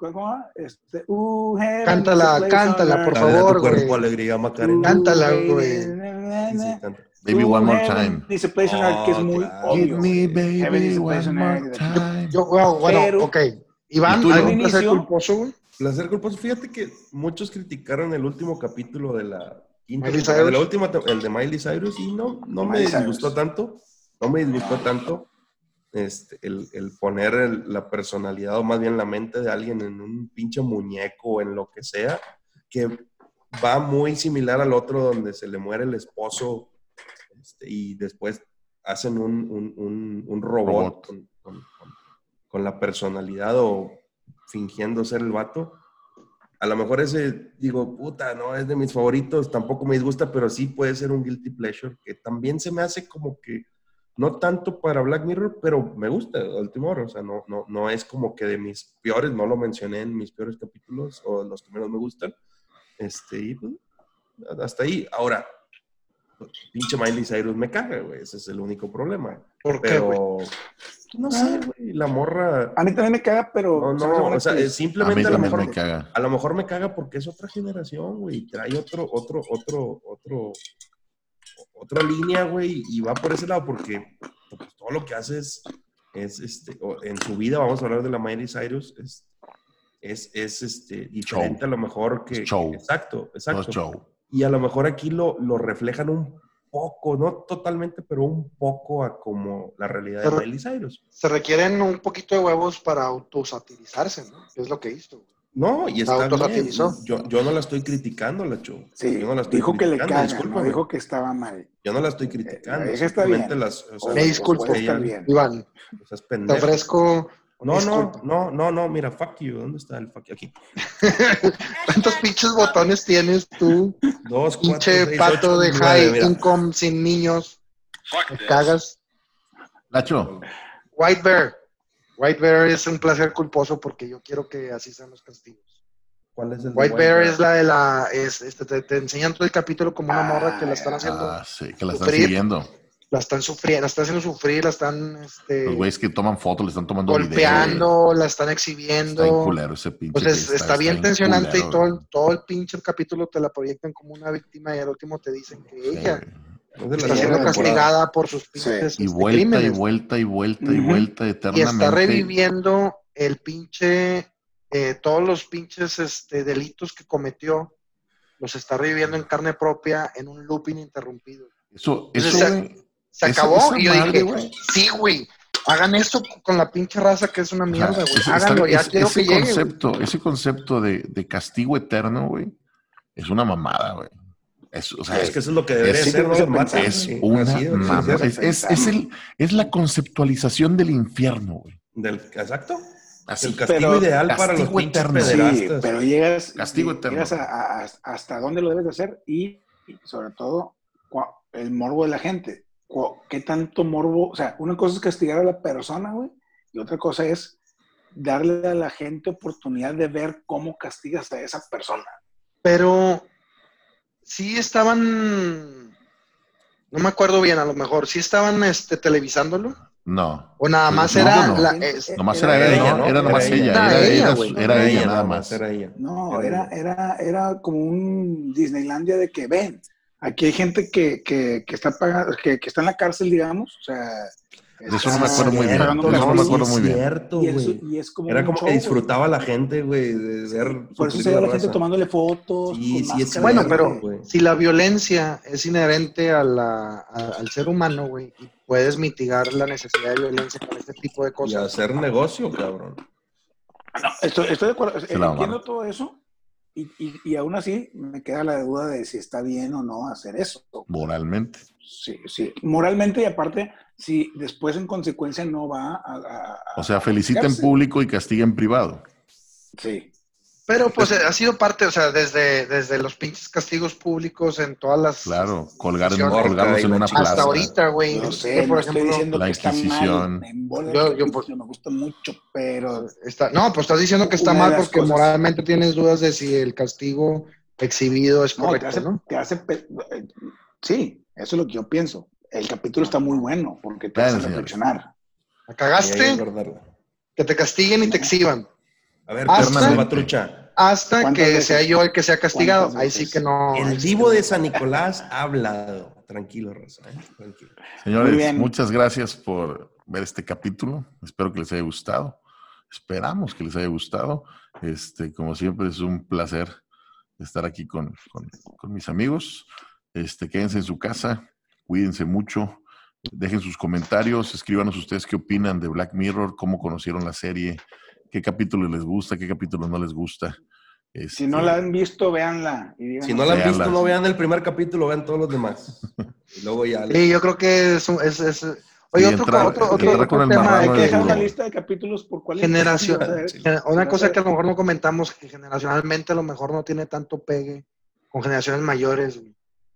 E: Este, uh,
A: Cántala, cántala, por.
C: Dale
A: favor,
C: cuerpo
A: güey.
C: alegría, Macarena.
A: Cántala, güey.
C: Sí, sí, canta.
D: Baby, one more time.
E: place on earth, que es
C: Oh,
E: muy
C: claro.
E: obvio.
D: Give me, baby, one more time.
A: Yo, bueno, bueno,
E: Pero-
A: ok. Iván,
D: ¿Y tú,
A: ¿algún placer
E: Inicio.
A: culposo, güey?
C: Placer culposo. Fíjate que muchos criticaron el último capítulo de la quinta de la última, el de Miley Cyrus, y no, no me disgustó tanto. No me disgustó tanto este, el, el poner el- la personalidad o más bien la mente de alguien en un pinche muñeco o en lo que sea, que va muy similar al otro donde se le muere el esposo este, y después hacen un, un- un- un robot,
D: Robot.
C: Con, con- con- con la personalidad o fingiendo ser el vato. A lo mejor ese, digo, puta, no es de mis favoritos, tampoco me disgusta, pero sí puede ser un guilty pleasure, que también se me hace como que, no tanto para Black Mirror, pero me gusta a última hora, o sea, no, no, no es como que de mis peores, no lo mencioné en mis peores capítulos o los que menos me gustan, este, y pues, hasta ahí. Ahora, pinche Miley Cyrus me caga, güey, ese es el único problema.
A: ¿Por qué, güey?
C: No sé, güey, la morra...
E: A mí también me caga, pero.
C: No, no, o sea, es
D: A mí
C: simplemente a lo mejor
D: me caga.
C: a lo mejor me caga porque es otra generación, güey. Trae otro, otro, otro, otro, otra línea, güey, y va por ese lado porque pues, todo lo que hace es, es, este, en su vida, vamos a hablar de la Miley Cyrus, es, es, es este, diferente a lo mejor que...
D: Es show.
C: Exacto, exacto.
D: es show.
C: Y a lo mejor aquí lo, lo reflejan un poco, no totalmente, pero un poco a como la realidad de
A: Pero-
C: Miley Cyrus.
A: Se requieren un poquito de huevos para autosatirizarse, ¿no? Que es lo que hizo.
C: No, y está bien. Yo, yo no la estoy criticando, la Cho.
E: Sí,
C: yo no la estoy
E: dijo que le
C: criticando,
E: caga, no dijo que estaba mal.
C: Yo no la estoy criticando.
E: la vieja está bien.
C: las, o sea,
A: Me disculpo.
C: Ella-
E: bien.
A: Iván,
C: esas
A: te ofrezco.
C: No, no,
A: disculpa.
C: no, no, no, mira, fuck you. ¿Dónde está el fuck you? Aquí. *laughs*
A: ¿Cuántos pinches botones tienes tú?
C: Dos, cuatro,
A: Pinche
C: seis,
A: pato
C: ocho,
A: de
C: nueve,
A: high
C: mira.
A: income sin niños. Me cagas.
D: Lacho,
A: White Bear. White Bear es un placer culposo porque yo quiero que así sean los castigos.
C: ¿Cuál es el de
A: White Bear es la de la. Es, este, te, te enseñan todo el capítulo como una morra que la están haciendo.
D: ah, sí, que la están
A: sufrir.
D: siguiendo.
A: La están sufriendo, la están haciendo sufrir, la están este,
D: Los güeyes que toman fotos le están tomando video.
A: golpeando, la están exhibiendo.
D: Está culero ese pinche.
A: Entonces está, bien
D: en
A: tensionante
D: culero,
A: y todo, todo el pinche capítulo te la proyectan como una víctima y al último te dicen que
D: Sí,
A: ella.
C: Es de la
A: está siendo castigada por sus
E: Sí.
A: pinches
D: Y
A: este,
D: vuelta y
A: crímenes.
D: vuelta y vuelta y vuelta
A: Y
D: eternamente.
A: está reviviendo el pinche, eh, todos los pinches este, delitos que cometió, los está reviviendo en carne propia en un loop ininterrumpido.
D: Eso,
A: Entonces,
D: eso,
A: se- Se
D: Esa-
A: acabó
D: esa
A: y yo
D: madre,
A: dije,
D: güey.
A: sí, güey, hagan esto con la pinche raza que es una mierda, güey. Háganlo,
D: está-
A: ya
D: es-
A: quiero
D: ese
A: que llegue.
D: concepto, ese concepto de, de castigo eterno, güey, es una mamada, güey. Es, o sea,
C: Es que eso es lo que debería ser, no
D: es
C: Sí,
D: una
C: así.
D: Es, es- es el, es la conceptualización del infierno, güey.
C: Del, exacto.
D: Así.
C: el castigo
E: pero
C: ideal para los
D: eterno.
E: Sí,
C: pederastas.
E: pero llegas,
D: Castigo eterno.
E: llegas a- a- a- hasta dónde lo debes de hacer y, y sobre todo el morbo de la gente. ¿Qué tanto morbo? O sea, una cosa es castigar a la persona, güey, y otra cosa es darle a la gente oportunidad de ver cómo castigas a esa persona.
A: Pero sí estaban, no me acuerdo bien, a lo mejor, sí estaban este, televisándolo.
D: No.
A: O nada más
D: No,
A: era.
D: no.
A: la- es-
D: Nomás
E: Era
C: ella.
D: Era nomás
C: Era
D: ella.
A: ella.
D: Era,
A: Era ella,
D: era- ella nada más.
C: Era ella.
E: No,
C: Era
E: era, era, era como un Disneylandia de que ven, aquí hay gente que, que, que está pagando, que, que está en la cárcel, digamos, o sea.
D: De eso no me acuerdo muy bien. no me acuerdo muy bien.
C: cierto,
E: Y, eso-
C: güey.
E: y es como
C: Era como
E: show,
C: que
E: güey.
C: disfrutaba la gente, güey, de ver.
E: Por eso se ve a la
C: raza.
E: gente tomándole fotos.
C: Sí,
E: con
C: sí, es
E: máscara,
A: Bueno, pero
C: güey.
A: si la violencia es inherente a la, a- al ser humano, güey, y puedes mitigar la necesidad de violencia con este tipo de
C: Y
A: cosas.
C: hacer negocio, cabrón.
E: No, estoy, estoy de acuerdo.
D: Se la
E: Entiendo todo eso. Y, y, y aún así me queda la duda de si está bien o no hacer eso.
D: Moralmente.
E: Sí, sí. Moralmente y aparte, si después en consecuencia no va a. a- a-
D: O sea, felicita en público y castiga en privado.
E: Sí.
A: Pero pues ha sido parte, o sea, desde, desde los pinches castigos públicos en todas las...
D: Claro, colgar en, colgarlos en una plaza.
A: Hasta ahorita, güey.
E: No sé,
A: que,
E: no estoy diciendo
D: la
E: que está
D: Inquisición.
E: mal.
A: Yo- pues-
E: me gusta mucho, pero
A: está- no, pues estás diciendo que está mal porque
E: cosas-
A: moralmente tienes dudas de si el castigo exhibido es
E: no, te
A: correcto,
E: hace,
A: ¿no?
E: te hace pe- eh, sí, eso es lo que yo pienso. El capítulo está muy bueno porque te
D: Bueno,
E: hace reflexionar.
A: ¿La cagaste? Que te castiguen y te exhiban.
C: A ver,
A: Hasta-
C: Hasta Salvatrucha.
A: Hasta
E: ¿Cuántas
A: que
E: veces?
A: sea yo el que sea castigado.
E: ¿Cuántas
A: Ahí sí que no.
C: El divo de. San Nicolás ha hablado. Tranquilo, Rosa. ¿eh? Tranquilo.
D: Señores, muchas gracias por ver este capítulo. Espero que les haya gustado. Esperamos que les haya gustado. Este, como siempre, es un placer estar aquí con, con- con mis amigos. Este, quédense en su casa, cuídense mucho. Dejen sus comentarios, escríbanos ustedes qué opinan de Black Mirror, cómo conocieron la serie, qué capítulo les gusta, qué capítulo no les gusta.
E: Si
D: Este,
E: no la han visto, véanla. y.
C: Si no la han visto, no vean el primer capítulo, vean todos los demás. Y luego ya.
A: Sí, yo creo que es. un- es, es- oye,
D: Sí,
A: otro, otro, otro,
D: con
A: tema.
E: Hay que
D: de
E: dejar una lista de capítulos por cuál
A: Generación. *laughs*
C: Sí.
A: Una cosa que a lo mejor no comentamos, que generacionalmente a lo mejor no tiene tanto pegue con generaciones mayores. güey.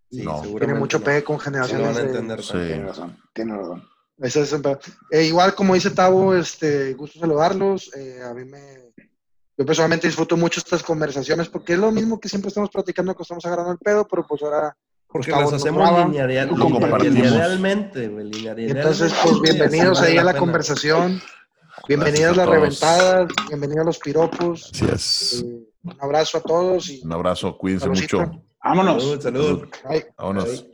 C: Sí,
D: No.
A: Tiene mucho
C: no.
A: pegue con generaciones.
C: van a
A: de-
C: entender.
D: Sí.
E: Tiene razón, tiene razón.
A: Ese es. Eh, igual, como dice Tavo, este, gusto saludarlos. Eh, a mí me. Yo personalmente disfruto mucho estas conversaciones porque es lo mismo que siempre estamos platicando, que estamos agarrando el pedo, pero pues ahora.
C: Porque las hacemos lineal, linealmente.
A: Entonces, pues bienvenidos ahí a la conversación.
D: A
A: las
D: todos.
A: reventadas, bienvenidos los piropos.
D: Así es.
A: Eh, un abrazo a todos y
D: Un abrazo, cuídense
A: Saludcita.
D: mucho.
E: Vámonos.
C: Salud, salud.
A: bye.
D: Vámonos.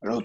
E: Salud.